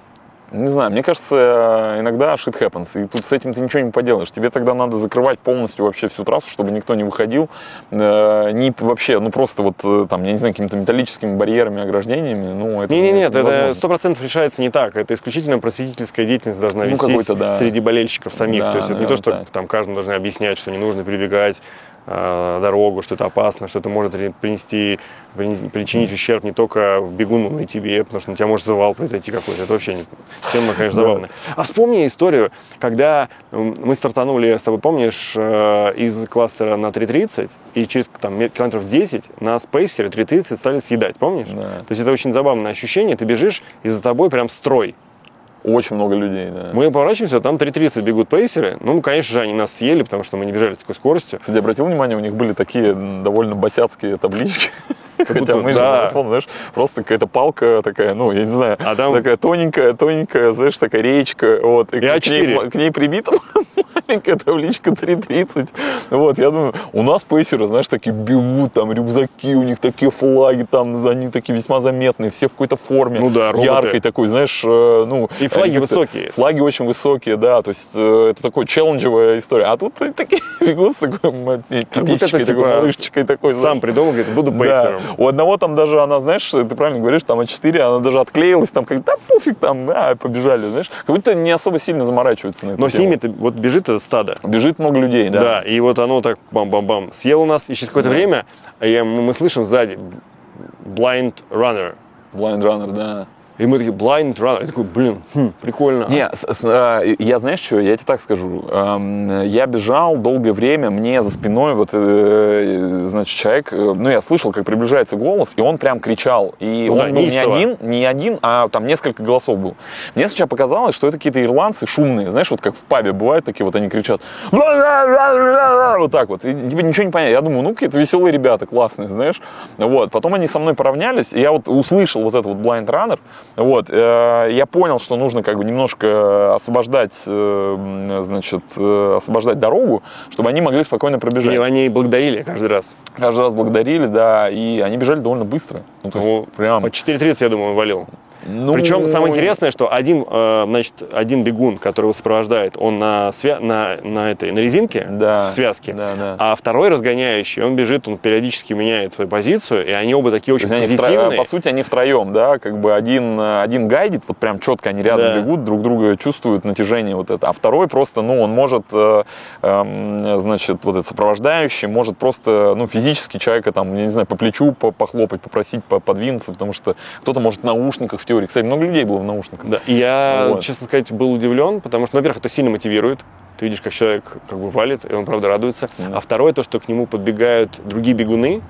не знаю, мне кажется, иногда shit happens, и тут с этим ты ничего не поделаешь. Тебе тогда надо закрывать полностью вообще всю трассу, чтобы никто не выходил, э, не вообще, ну просто вот э, там, я не знаю, какими-то металлическими барьерами, ограждениями, ну это
Не, не, нет, это сто процентов решается не так. Это исключительно просветительская деятельность должна
Ну,
вестись
да.
среди болельщиков самих.
Да,
То есть это не то, что
так.
там каждому должны объяснять, что не нужно перебегать э, дорогу, что это опасно, что это может принести, причинить ущерб не только бегуну, но и тебе, потому что на тебя может завал произойти какой-то. Это вообще не... Тема, конечно, забавная. А вспомни историю, когда мы стартанули с тобой, помнишь, э, из кластера на 3.30, и через там, ме- километров 10 на спейсере 3.30 стали съедать, помнишь?
Да.
То есть это очень забавное ощущение. Ты бежишь, и за тобой прям строй.
Очень много людей, да.
Мы поворачиваемся, там 3.30 бегут пейсеры. Ну, конечно же, они нас съели, потому что мы не бежали с такой скоростью.
Кстати, обратил внимание, у них были такие довольно босяцкие таблички. Хотя
будто-
мы же
да.
марафон, знаешь, просто какая-то палка такая, ну, я не знаю,
А там-
такая тоненькая, тоненькая, знаешь, такая речка, вот. И к,
А4.
ней, к ней прибита маленькая табличка 3.30. Вот, я думаю, у нас пейсеры, знаешь, такие бегут, там рюкзаки, у них такие флаги, там, они такие весьма заметные, все в какой-то форме.
Ну да, роботы.
Яркой такой, знаешь, э, ну...
И флаги
э,
высокие.
Флаги очень высокие, да, то есть э, это такой челленджевая история. А тут такие бегут с такой пипичкой,
это,
такой
типа,
малышечкой такой.
Сам придумал, говорит, буду пейсером.
У одного там даже она, знаешь, ты правильно говоришь, там А4, она даже отклеилась, там как да пофиг, там, да, побежали, знаешь. Как будто не особо сильно заморачиваются на эту
Но с ними -то вот бежит это стадо.
Бежит много людей, да.
Да. и вот оно так бам-бам-бам съело нас, и через какое-то
Да.
время я- мы мы слышим сзади blind runner.
Blind Runner, да.
И мы такие, blind runner. Я такой, блин, хм, прикольно.
Не, с- с- э, я знаешь что, я тебе так скажу. Эм, Я бежал долгое время, мне за спиной вот, э, значит, человек, э, ну, я слышал, как приближается голос, и он прям кричал. И
Ну
он
да,
был не
неистово.
один, не один, а там несколько голосов был. Мне сначала показалось, что это какие-то ирландцы шумные, знаешь, вот как в пабе бывает, такие вот они кричат. Вот так вот. И тебе ничего не понятно. Я думаю, ну, какие-то веселые ребята, классные, знаешь. Вот. Потом они со мной поравнялись, и я вот услышал вот этот вот blind runner. Вот. э, Я понял, что нужно как бы немножко освобождать, э, значит, э, освобождать дорогу, чтобы они могли спокойно
И
пробежать.
они благодарили каждый раз.
Каждый раз благодарили, да, и они бежали довольно быстро. Ну, то есть
Ну,
прям...
По 4.30, я думаю, валил.
Ну,
Причем самое интересное, что один, э, значит, один бегун, который его сопровождает, он на, свя- на, на, этой, на резинке,
Да,
в связке,
Да, да.
а второй разгоняющий, он бежит, он периодически меняет свою позицию, и они оба такие очень
они втро-
позитивные.
по сути, они втроем, да, как бы один, э, один гайдит, вот прям четко они рядом
Да.
бегут, друг друга чувствуют натяжение вот это, а второй просто, ну, он может, э, эм, значит, вот этот сопровождающий, может просто, ну, физически человека там, я не знаю, по плечу по- похлопать, попросить по- подвинуться, потому что кто-то может в наушниках теории, кстати, много людей было в наушниках.
Да, я,
Вот.
честно сказать, был удивлен, потому что, ну, во-первых, это сильно мотивирует. Ты видишь, как человек как бы валит, и он, правда, радуется.
Да.
А второе, то, что к нему подбегают другие бегуны,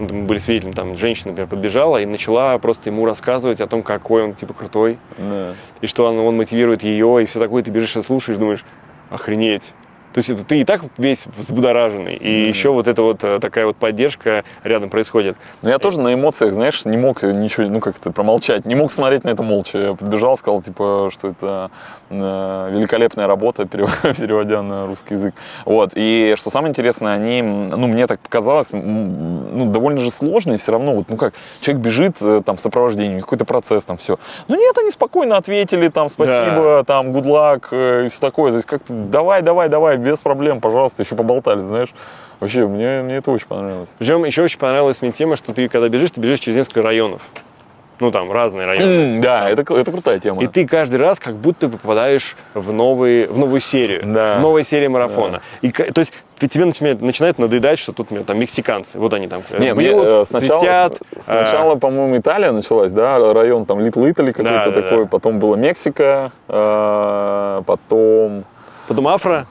мы были свидетелем, там женщина, например, подбежала и начала просто ему рассказывать о том, какой он, типа, крутой,
Да.
и что он, он мотивирует ее, и все такое, ты бежишь и слушаешь, думаешь, охренеть. То есть это ты и так весь взбудораженный, и
Мгм.
еще вот эта вот э, такая вот поддержка рядом происходит.
Но я тоже на эмоциях, знаешь, не мог ничего, ну как-то промолчать, не мог смотреть на это молча. Я подбежал, сказал, типа, что это э, великолепная работа, перев- переводя на русский язык. Вот. И что самое интересное, они, ну, мне так показалось, ну, довольно же сложно, и все равно, вот, ну как, человек бежит э, там в сопровождении, какой-то процесс, там все. Ну нет, они спокойно ответили, там, спасибо, там, good luck, э, и все такое. То есть как-то давай, давай, давай, без проблем, пожалуйста, еще поболтали, знаешь. Вообще, мне, мне это очень понравилось.
Причем еще очень понравилась мне тема, что ты когда бежишь, ты бежишь через несколько районов. Ну, там, разные районы.
М, Да, это, это крутая тема.
И ты каждый раз как будто попадаешь в, новый, в новую серию,
Да.
в новую серию марафона. И, ка- то есть ты, тебе начинает, начинает надоедать, что тут там мексиканцы, вот они там э,
Не, мне,
бьют,
э, сначала,
свистят.
сначала, по-моему, Италия началась, да, район там Литл Итали какой-то
Да, да,
такой,
да.
потом была Мексика, э, потом
э, потом афро,
аф-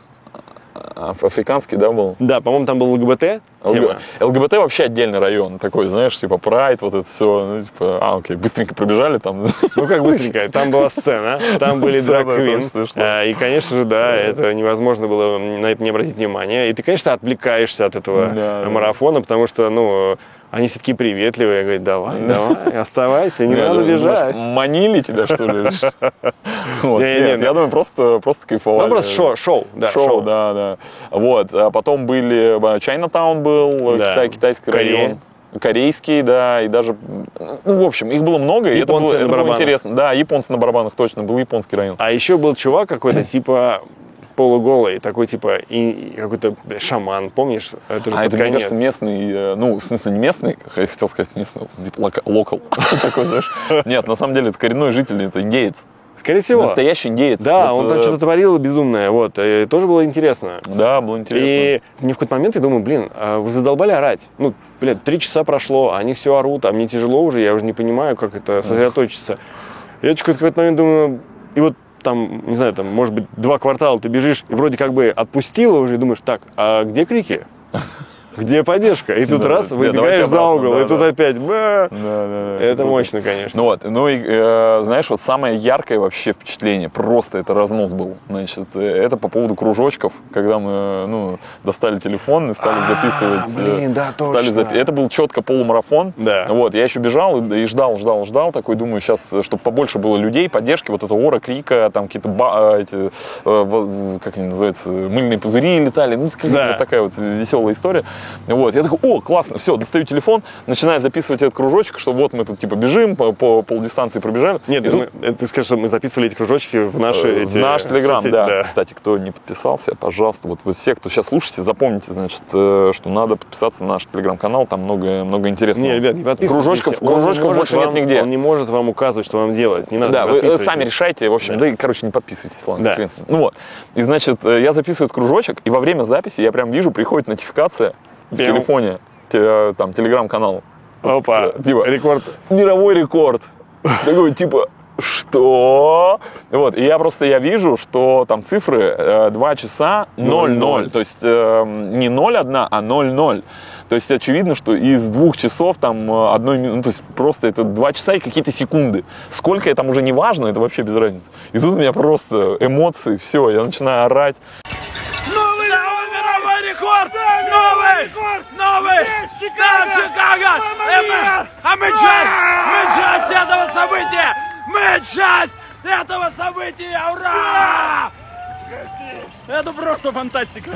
африканский, да, был.
да, по-моему, там был ЛГБТ тема.
ЛГ- ЛГБТ вообще отдельный район, такой, знаешь, типа прайд, вот это все, ну, типа, а, окей, быстренько пробежали там.
Ну как быстренько, там была сцена, там были
Сцена,
драг квин,
тоже смешно.
А, и, конечно же, да, это невозможно было на это не обратить внимания. И ты, конечно, отвлекаешься от этого марафона, потому что, ну, они все такие приветливые, говорят, давай, давай, оставайся, не
Я
надо бежать.
Манили тебя, что ли? Нет, я думаю, просто просто кайфовали.
Ну, просто шоу, шоу, да,
шоу, да, да. Вот, а потом были, э, Чайнатаун был,
Да.
Китай, китайский район. Корейский, да, и даже, ну, в общем, их было много, и это
Японцы
было, это было интересно. Да, японцы на барабанах, точно, был японский район.
А еще был чувак какой-то типа полуголый, такой типа и, какой-то бля, шаман, помнишь? Это же
А это, мне
конец.
кажется, местный, э, ну, в смысле, не местный, я хотел сказать местный, типа лока- локал, такой, знаешь. Нет, на самом деле, это коренной житель, это индеец.
Скорее всего.
Настоящий индеец.
Да,
Вот,
он там
э,
что-то творил безумное, вот, и тоже было интересно.
Да, было интересно.
И мне в какой-то момент я думаю, блин, а вы задолбали орать. Ну, блин, три часа прошло, а они все орут, а мне тяжело уже, я уже не понимаю, как это сосредоточиться. Я в какой-то момент думаю, и вот там, не знаю, там, может быть, два квартала ты бежишь, и вроде как бы отпустила уже, и думаешь, так, а где крики? Где поддержка? И тут
Да,
раз,
да,
выбегаешь за угол,
да,
и тут
да.
опять.
Да, да.
Это мощно, конечно.
Ну вот, ну и, э, знаешь, вот самое яркое вообще впечатление, просто это разнос был. Значит, э, это по поводу кружочков, когда мы, ну, достали телефон и стали записывать. э,
А, блин, да,
стали
точно.
запи- Это был четко полумарафон.
Да.
Вот, я еще бежал и, и ждал, ждал, ждал, такой, думаю, сейчас, чтобы побольше было людей, поддержки, вот это ора, крика, там какие-то, ба- э, эти, э, как они называются, мыльные пузыри летали, ну,
Да.
вот такая вот веселая история. Вот, я такой, о, классно, все, достаю телефон, начинаю записывать этот кружочек, что вот мы тут типа бежим, по, по полдистанции пробежали.
Нет,
И тут,
мы- ты скажешь, что мы записывали эти кружочки в наши
э,
эти
в наш телеграм,
соцсети,
да. Кстати, кто не подписался, пожалуйста, вот вы все, кто сейчас слушаете, запомните, значит, э, что надо подписаться на наш телеграм-канал, там много, много интересного.
Не, ребят, не подписывайтесь.
Кружочков,
Он
кружочков больше
вам-
нет нигде.
Он не может вам указывать, что вам делать. Не надо,
Да, вы э, сами решайте, в общем,
Да.
да, и, короче, не подписывайтесь, ладно,
Да.
Ну вот, и, значит, э, я записываю этот кружочек, и во время записи я прям вижу, приходит нотификация в телефоне, те- там, телеграм-канал.
Опа,
Типа,
рекорд.
мировой рекорд. Такой, типа, что? Вот, и я просто, я вижу, что там цифры э, 2 часа 0-0. То есть э, не 0-1, а 0-0. То есть очевидно, что из двух часов там э, одной минуты, ну, то есть просто это 2 часа и какие-то секунды. Сколько я там уже не важно, это вообще без разницы. И тут у меня просто эмоции, все, я начинаю орать.
Новый! Там Чикаго! Это- А мы часть! Мы часть этого события! Мы часть этого события! Ура! Это просто фантастика!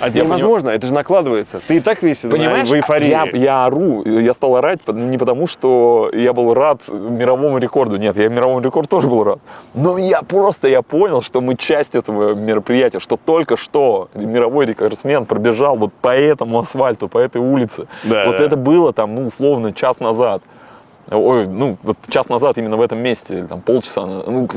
А невозможно, это же накладывается. Ты и так весь
Понимаешь,
в эйфории.
Я, я ору, я стал орать не потому, что я был рад мировому рекорду. Нет, я мировому рекорду тоже был рад. Но я просто, я понял, что мы часть этого мероприятия, что только что мировой рекордсмен пробежал вот по этому асфальту, по этой улице.
Да,
вот
да.
это было там, ну, условно, час назад. Ой, ну, вот час назад именно в этом месте, или там полчаса. Ну,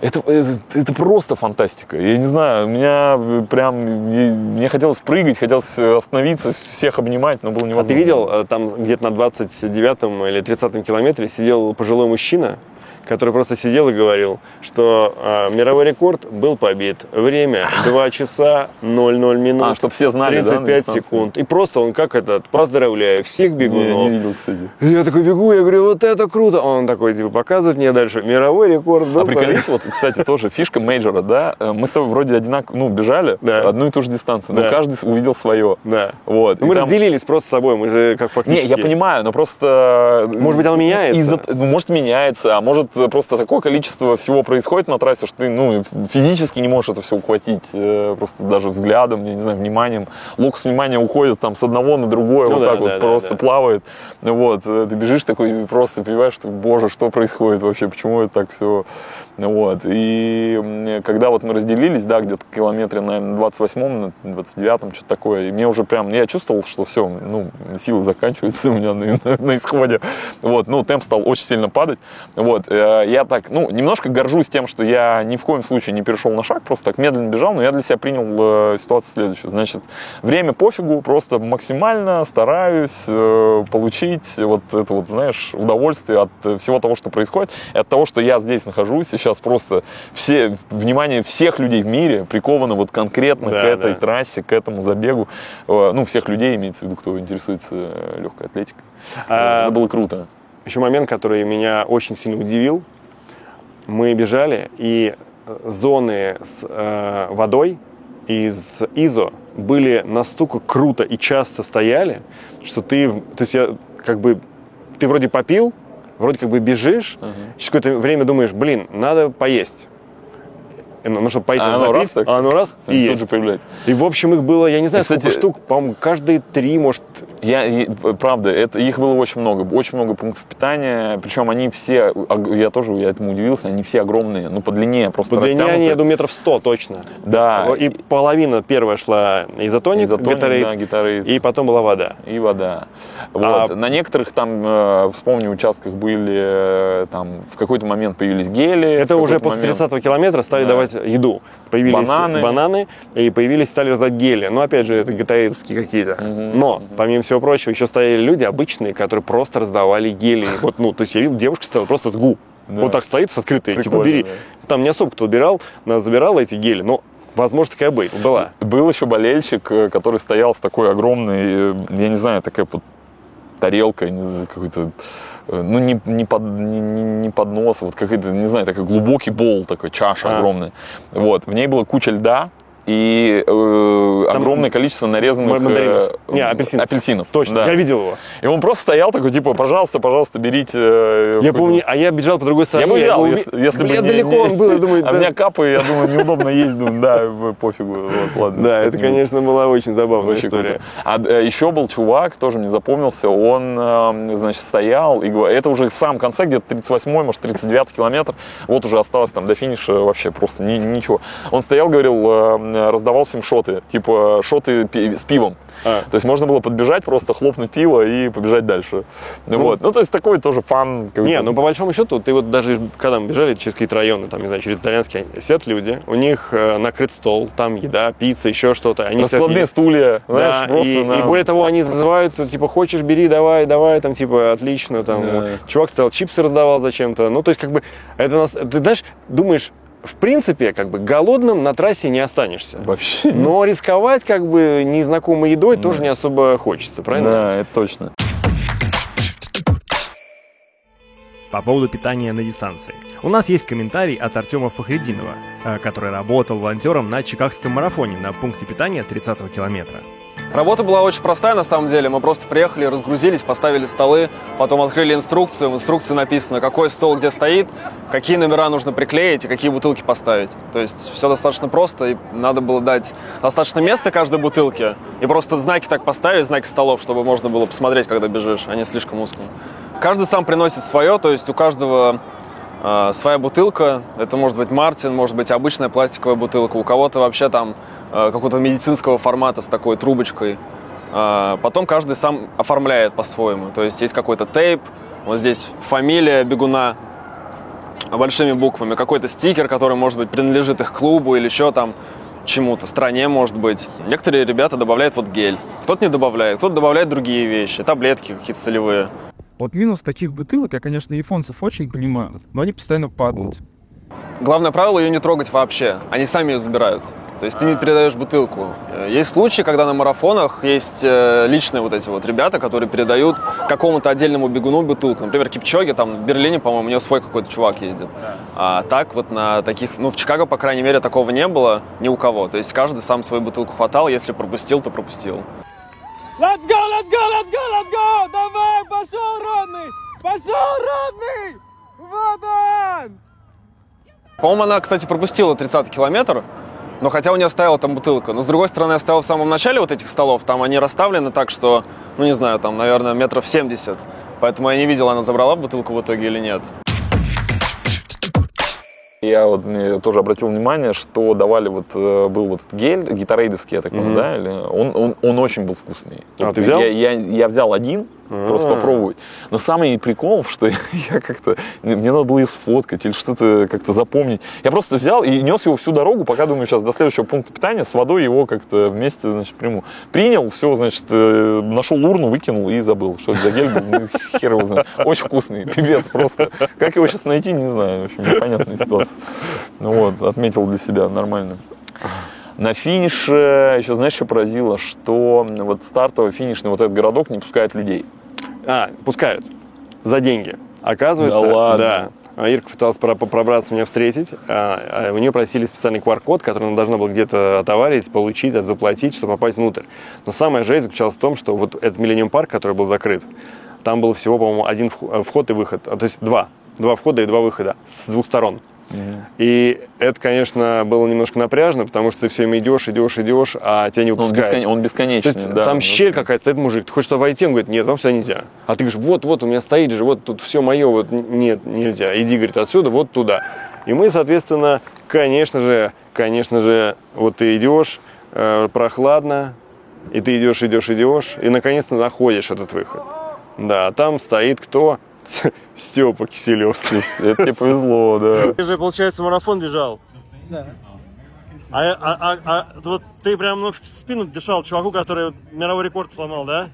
это, это, это просто фантастика. Я не знаю, у меня прям, мне мне хотелось прыгать, хотелось остановиться, всех обнимать, но было
А
невозможно.
ты видел, э, там где-то на 29 или 30 километре сидел пожилой мужчина, который просто сидел и говорил, что э, мировой рекорд был побит. Время 2 часа 00 минут.
А, чтоб все знали, да, на
35
дистанции?
секунд. И просто он как этот, поздравляю всех
Не,
бегунов.
не видел, кстати.
И Я такой бегу, я говорю, вот это круто. Он такой, типа, показывает мне дальше. Мировой рекорд был
А приколись, вот, кстати, тоже фишка major а, да, э, мы с тобой вроде одинаково, ну, бежали,
Да.
одну и ту же дистанцию, но
Да.
каждый увидел свое.
Да.
Вот.
Мы
там-
разделились просто с тобой, мы же как
Не,
фактически...
я понимаю, но просто... э,
Может быть, оно меняется?
из-за- ну, может, меняется, а может, э, просто такое количество всего происходит на трассе, что ты, ну, физически не можешь это все ухватить, э, просто даже взглядом, я не знаю, вниманием. Локус внимания уходит там с одного на другое,
Ну
вот
да,
так
да,
вот
да,
просто
да.
плавает. Вот, э, ты бежишь такой и просто понимаешь, что, боже, что происходит вообще, почему это так все Вот. И когда вот мы разделились, да, где-то километре, наверное, 28-м, на 29-м, что-то такое, и мне уже прям, я чувствовал, что все, ну, силы заканчиваются у меня на, на- на исходе. Вот, ну, темп стал очень сильно падать. Вот, э, я так, ну, немножко горжусь тем, что я ни в коем случае не перешел на шаг, просто так медленно бежал, но я для себя принял э, ситуацию следующую. Значит, время пофигу, просто максимально стараюсь э, получить вот это вот, знаешь, удовольствие от всего того, что происходит, и от того, что я здесь нахожусь, сейчас просто все, внимание всех людей в мире приковано вот конкретно
Да,
к этой
да.
трассе, к этому забегу. Э, Ну, всех людей имеется в виду, кто интересуется э, легкой атлетикой.
А-
Это было круто.
Еще момент, который меня очень сильно удивил. Мы бежали, и э, зоны с э, водой из ИЗО были настолько круто и часто стояли, что ты, то есть я как бы, ты вроде попил, вроде как бы бежишь, через какое-то время думаешь, блин, надо поесть. И, Ну, чтобы поесть,
А оно раз
запить,
так?
а оно раз и
Тут
есть.
же появляется.
И, в общем, их было, я не знаю,
И, кстати,
сколько штук, по-моему, каждые три, может,
Я, и- правда, это, их было очень много, очень много пунктов питания, причем они все, я тоже я этому удивился, они все огромные, ну по длине просто
по длине они, я думаю, метров сто точно.
Да,
И половина первая шла изотоник,
изотоник,
Gatorade,
да, Gatorade.
и потом была вода.
и вода. Вот.
А-
На некоторых там, э, вспомни, участках были, э, там, в какой-то момент появились гели.
Это уже после
момент-
30 километра стали
Да.
давать еду. Появились
Бананы.
бананы, и появились, стали раздать гели. Но опять же, это гатаевские какие-то.
Мгм,
Но,
мгм.
помимо всего прочего, еще стояли люди обычные, которые просто раздавали гели. Вот, ну, то есть я видел, девушка стояла просто с гу.
Да.
Вот так стоит с открытой, типа, бери.
да.
Там не особо кто убирал, она забирала эти гели, но, возможно, такая бы была.
Был еще болельщик, э, который стоял с такой огромной, э, я не знаю, такая вот тарелка, какой-то, ну, не, не, под, не, не- не поднос, вот какой-то, не знаю, такой глубокий бол, такой чаша
А.
огромная. Вот, в ней была куча льда, и э, огромное количество нарезанных
мандаринов.
э,
Не, апельсинов.
апельсинов.
Точно,
да.
я видел его.
И он просто стоял такой, типа, пожалуйста, пожалуйста, берите. э,
Я помню, а я бежал по другой стороне.
Я бы взял,
его
если, если бы
Бля,
не-
далеко
не-
он был, я думаю,
А
да.
меня капы, я думаю, неудобно ездить, думаю, да, пофигу, вот, ладно.
Да, это, конечно, была очень забавная
Вообще
история.
круто. А э, еще был чувак, тоже мне запомнился, он, э, значит, стоял, и это уже в самом конце, где-то 38 может, 39 километр, вот уже осталось там до финиша вообще просто ни- ничего. Он стоял, говорил, э, раздавал всем шоты, типа шоты пи- с пивом.
А.
То есть можно было подбежать, просто хлопнуть пиво и побежать дальше. Ну, вот. ну то есть такой тоже фан. какой-то.
Не, ну по большому счету, ты вот даже когда мы бежали через какие-то районы, там, не знаю, через Итальянский, сидят люди, у них э, накрыт стол, там еда, пицца, еще что-то. Они сидят,
Раскладные
едят.
стулья, знаешь,
Да,
просто
и,
на-
и более того, они зазывают, типа, хочешь, бери, давай, давай, там, типа, отлично, там,
Да.
чувак стоял, чипсы раздавал зачем-то, ну, то есть, как бы, это, нас- ты знаешь, думаешь, в принципе, как бы, голодным на трассе не останешься.
Вообще.
Но рисковать, как бы, незнакомой едой тоже
Да.
не особо хочется, правильно?
Да, это точно.
По поводу питания на дистанции. У нас есть комментарий от Артема Фахрединова, э, который работал волонтером на Чикагском марафоне на пункте питания 30-го километра.
Работа была очень простая на самом деле. Мы просто приехали, разгрузились, поставили столы, потом открыли инструкцию. В инструкции написано, какой стол где стоит, какие номера нужно приклеить и какие бутылки поставить. То есть все достаточно просто, и надо было дать достаточно места каждой бутылке и просто знаки так поставить, знаки столов, чтобы можно было посмотреть, когда бежишь, а не слишком узко. Каждый сам приносит свое, то есть у каждого своя бутылка. Это может быть Мартин, может быть обычная пластиковая бутылка. У кого-то вообще там э, какого-то медицинского формата с такой трубочкой. А, Потом каждый сам оформляет по-своему. То есть есть какой-то тейп, вот здесь фамилия бегуна большими буквами, какой-то стикер, который, может быть, принадлежит их клубу или еще там чему-то, стране, может быть. Некоторые ребята добавляют вот гель. Кто-то не добавляет, кто-то добавляет другие вещи, таблетки какие-то солевые.
Вот минус таких бутылок, я, конечно, японцев очень понимаю, но они постоянно падают.
Главное правило ее не трогать вообще. Они сами ее забирают. То есть ты не передаешь бутылку. Есть случаи, когда на марафонах есть э, личные вот эти вот ребята, которые передают какому-то отдельному бегуну бутылку. Например, Кипчоги, там в Берлине, по-моему, у него свой какой-то чувак ездит. А так вот на таких, ну в Чикаго, по крайней мере, такого не было ни у кого. То есть каждый сам свою бутылку хватал, если пропустил, то пропустил.
Let's go, let's go, let's go, let's go! Давай, пошел, родный! Пошел, родный! Вот он!
По-моему, она, кстати, пропустила 30 километр, но хотя у нее стояла там бутылка. Но, с другой стороны, я стоял в самом начале вот этих столов, там они расставлены так, что, ну, не знаю, там, наверное, метров 70. Поэтому я не видел, она забрала бутылку в итоге или нет.
Я вот тоже обратил внимание, что давали вот э, был вот гель гитарейдовский, я так понимаю,
Мгм.
да, или он, он, он очень был вкусный.
А,
Вот
ты взял?
Я, я, я взял один, просто
А.
попробовать. Но самый прикол, что я как-то мне надо было ее сфоткать или что-то как-то запомнить. Я просто взял и нес его всю дорогу, пока думаю, сейчас до следующего пункта питания с водой его как-то вместе, значит, приму. Принял, все, значит, э, нашел урну, выкинул и забыл, что это за гель был, ну, хер его знает. Очень вкусный, пипец просто. Как его сейчас найти, не знаю, в общем, непонятная ситуация. Ну вот, отметил для себя нормально. На финише еще, знаешь, что поразило, что вот стартовый финишный вот этот городок не пускает людей.
А, пускают. За деньги. Оказывается,
Да ладно?
да. А Ирка пыталась про- пробраться меня встретить. а, а У нее просили специальный QR-код, который она должна была где-то отоварить, получить, заплатить, чтобы попасть внутрь. Но самая жесть заключалась в том, что вот этот Миллениум парк, который был закрыт, там было всего, по-моему, один вх- вход и выход. То есть два. Два входа и два выхода с двух сторон. И это, конечно, было немножко напряжно, потому что ты все время идешь, идешь, идешь, а тебя не
Ну, Он,
выпускают.
бескон- он
То
бесконечный,
есть
да.
там
Ну,
щель какая-то, стоит мужик, ты хочешь туда войти, он говорит, нет, вам сюда нельзя. А ты говоришь, вот, вот, у меня стоит же, вот тут все мое, вот нет, нельзя. Иди, говорит, отсюда, вот туда. И мы, соответственно, конечно же, конечно же, вот ты идешь, э, прохладно, и ты идешь, идешь, идешь, и наконец-то находишь этот выход. Да, там стоит кто? Степа Киселевский.
Это тебе повезло, да.
Ты же, получается, марафон бежал. Да. А, а, а, а вот ты прям ну, в спину дышал чуваку, который мировой рекорд сломал, да?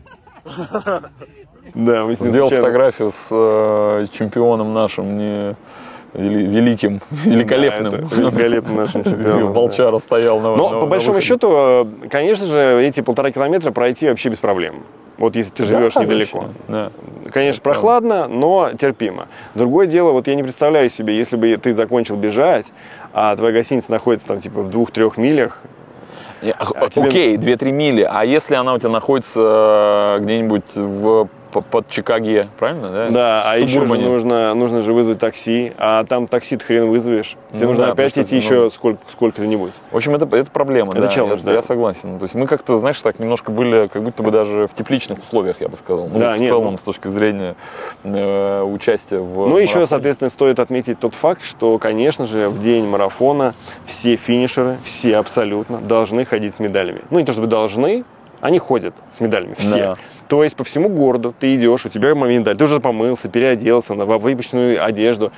Да, мы с ним
Сделал фотографию с э, чемпионом нашим, не вели- великим, великолепным.
Да, великолепным нашим чемпионом, да.
Волчара стоял на
Но
на-
по
на
большому
выходе.
счету, э, конечно же, эти полтора километра пройти вообще без проблем. Вот если ты живешь
Да,
недалеко.
конечно, Да.
Конечно, прохладно, но терпимо. Другое дело, вот я не представляю себе, если бы ты закончил бежать, а твоя гостиница находится там типа в двух-трех милях, А тебе-
Окей, 2-3 мили. А если она у тебя находится э, где-нибудь в, под Чикаге, правильно, да?
да, а еще же нужно, нужно же вызвать такси, а там такси хрен вызовешь. Тебе
Ну
нужно
да,
опять идти еще
ну,
сколько, сколько-нибудь.
В общем, это, это проблема,
Это
да,
челлендж,
я,
да.
я согласен. То есть мы как-то, знаешь, так немножко были, как будто бы даже в тепличных условиях, я бы сказал. Ну,
Да,
в
нет,
целом,
ну.
с точки зрения э, участия в
Ну, еще,
марафоне.
соответственно, стоит отметить тот факт, что, конечно же, в день марафона все финишеры, все абсолютно, должны ходить с медалями. Ну, не то чтобы должны, они ходят с медалями, все.
Да.
То есть по всему городу ты идешь, у тебя медаль, ты уже помылся, переоделся на выпущенную одежду,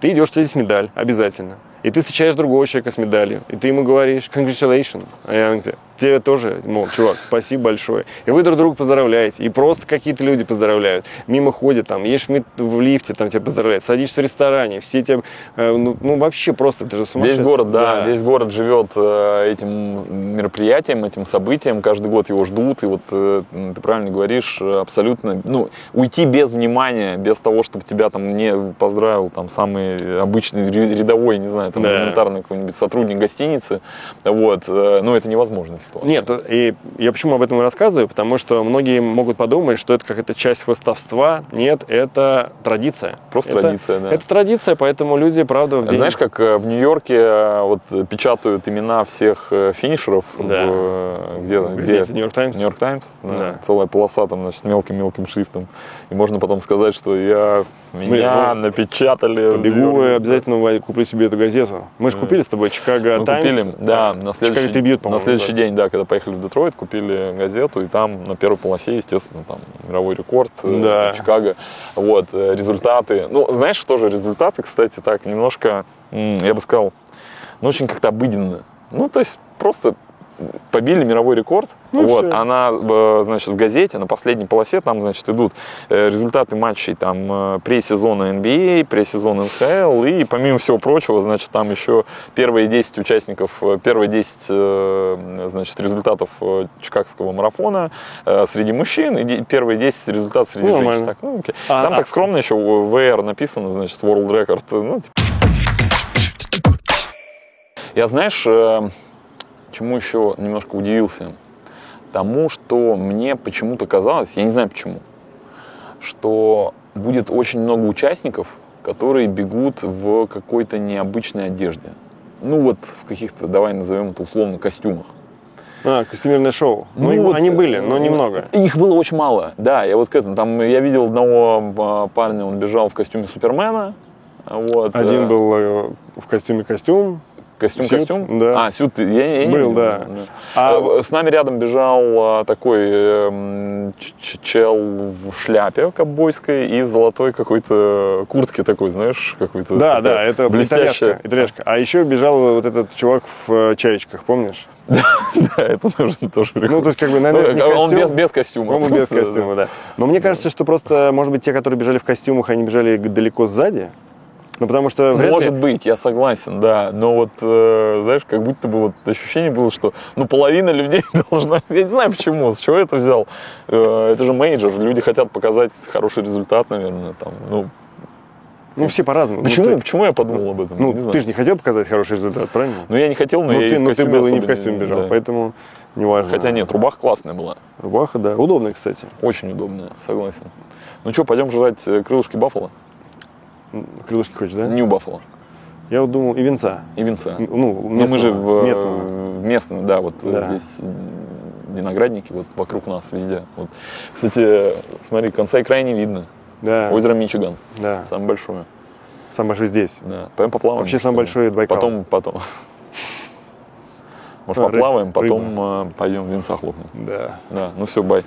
ты идешь, у тебя есть медаль, обязательно. И ты встречаешь другого человека с медалью, и ты ему говоришь congratulations, а он тебе, тебе тоже, мол, чувак, спасибо большое. И вы друг друга поздравляете, и просто какие-то люди поздравляют. Мимо ходят, там, едешь в, лифте, там тебя поздравляют, садишься в ресторане, все тебя, э, ну, ну, вообще просто, это же сумасшедший.
Весь город, да, весь город живет э, этим мероприятием, этим событием. Каждый год его ждут. И вот э, ты правильно говоришь, абсолютно, ну, уйти без внимания, без того, чтобы тебя там не поздравил там самый обычный рядовой, не знаю, там
Да.
элементарный какой-нибудь сотрудник гостиницы, вот, э, ну, это невозможная ситуация.
Нет, и я почему об этом и рассказываю, потому что многие могут подумать, что это какая-то часть хвостовства. Нет, это традиция.
Просто
Это-
традиция, да.
Это традиция, поэтому люди, правда, в день...
Знаешь, как э, в Нью-Йорке э, вот э, печатают имена всех э, финишеров,
Да.
э, где,
в
где
газете «Нью-Йорк Таймс».
Нью-Йорк Таймс, да,
Да.
целая полоса там, значит, мелким-мелким шрифтом. И можно потом сказать, что я меня
ну,
напечатали. в
Побегу и обязательно куплю себе эту газету. Мы же купили с тобой Чикаго
Мы
Таймс.
купили, да, на следующий,
Трибьют,
на следующий день, да, когда поехали в Детройт, купили газету, и там на первой полосе, естественно, там мировой рекорд э,
Да.
Чикаго. Вот, э, результаты. Ну, знаешь, что же результаты, кстати, так, немножко, я бы сказал, ну, очень как-то обыденно. Ну, то есть просто побили мировой рекорд.
Ну,
вот,
всё.
она, э, значит, в газете на последней полосе там, значит, идут э, результаты матчей там э, пресезона NBA, пресезона НХЛ и помимо всего прочего, значит, там еще первые 10 участников, первые 10, э, значит, результатов Чикагского марафона среди мужчин и первые 10 результатов среди
Ну,
женщин. Так, ну, окей.
А-
там
а-
так скромно еще VR написано, значит, World Record. Ну, типа. Я, знаешь, чему еще немножко удивился? Тому, что мне почему-то казалось, я не знаю почему, что будет очень много участников, которые бегут в какой-то необычной одежде. Ну вот в каких-то, давай назовем это условно, костюмах.
А, костюмерное шоу. Ну,
Ну, вот,
они были,
э,
но немного.
Их было очень мало, да, я вот к этому. Там я видел одного а, парня, он бежал в костюме Супермена, Вот,
Один
э,
был э, в костюме-костюм.
Костюм,
Сют,
костюм?
да.
А, сют, я, я не
Был,
видел,
да.
А,
А-
с нами рядом бежал а, такой эм, чел в шляпе ковбойской и в золотой какой-то куртке такой, знаешь, какой-то.
Да, да, это
блестящая.
итальяшка, итальяшка. А еще бежал вот этот чувак в э, чаечках, помнишь?
Да, это тоже, тоже
Ну, то есть, как бы, наверное,
Ну, он
костюм.
без, без костюма.
Он без костюма, да. Но мне кажется, что просто, может быть, те, которые бежали в костюмах, они бежали далеко сзади. Ну, потому что вряд ли-
Может быть, я согласен, да. Но вот, э, знаешь, как будто бы вот ощущение было, что ну половина людей должна. Я не знаю почему, с чего я это взял. Э, это же major. Люди хотят показать хороший результат, наверное. Там, ну,
Ну, все по-разному.
почему,
Ну, ты,
почему я подумал об этом?
ну, ты же не хотел показать хороший результат, правильно?
Ну, я не хотел, но
ну,
я и
ты,
в
ну, ты был и не в костюме бежал,
да.
поэтому неважно.
Хотя нет, рубаха классная была.
Рубаха, да. Удобная, кстати.
Очень удобная, согласен. Ну что, пойдем жрать э, крылышки Баффала?
Крылышки хочешь, да?
Нью Баффало
Я вот думал, и венца.
и винца.
Ну,
Ну, мы же в
местного.
в местном, да, вот э,
Да.
здесь виноградники вот вокруг нас везде. Вот. Кстати, смотри, конца и края не видно.
Да,
Озеро Мичиган,
да.
самое большое.
Самый большой здесь.
Да. Пойдем поплаваем.
Вообще большой это Байкал.
Потом, потом. Может,
А,
поплаваем,
рыба.
потом э, пойдем винца хлопнем.
Да.
Да, ну все, бай.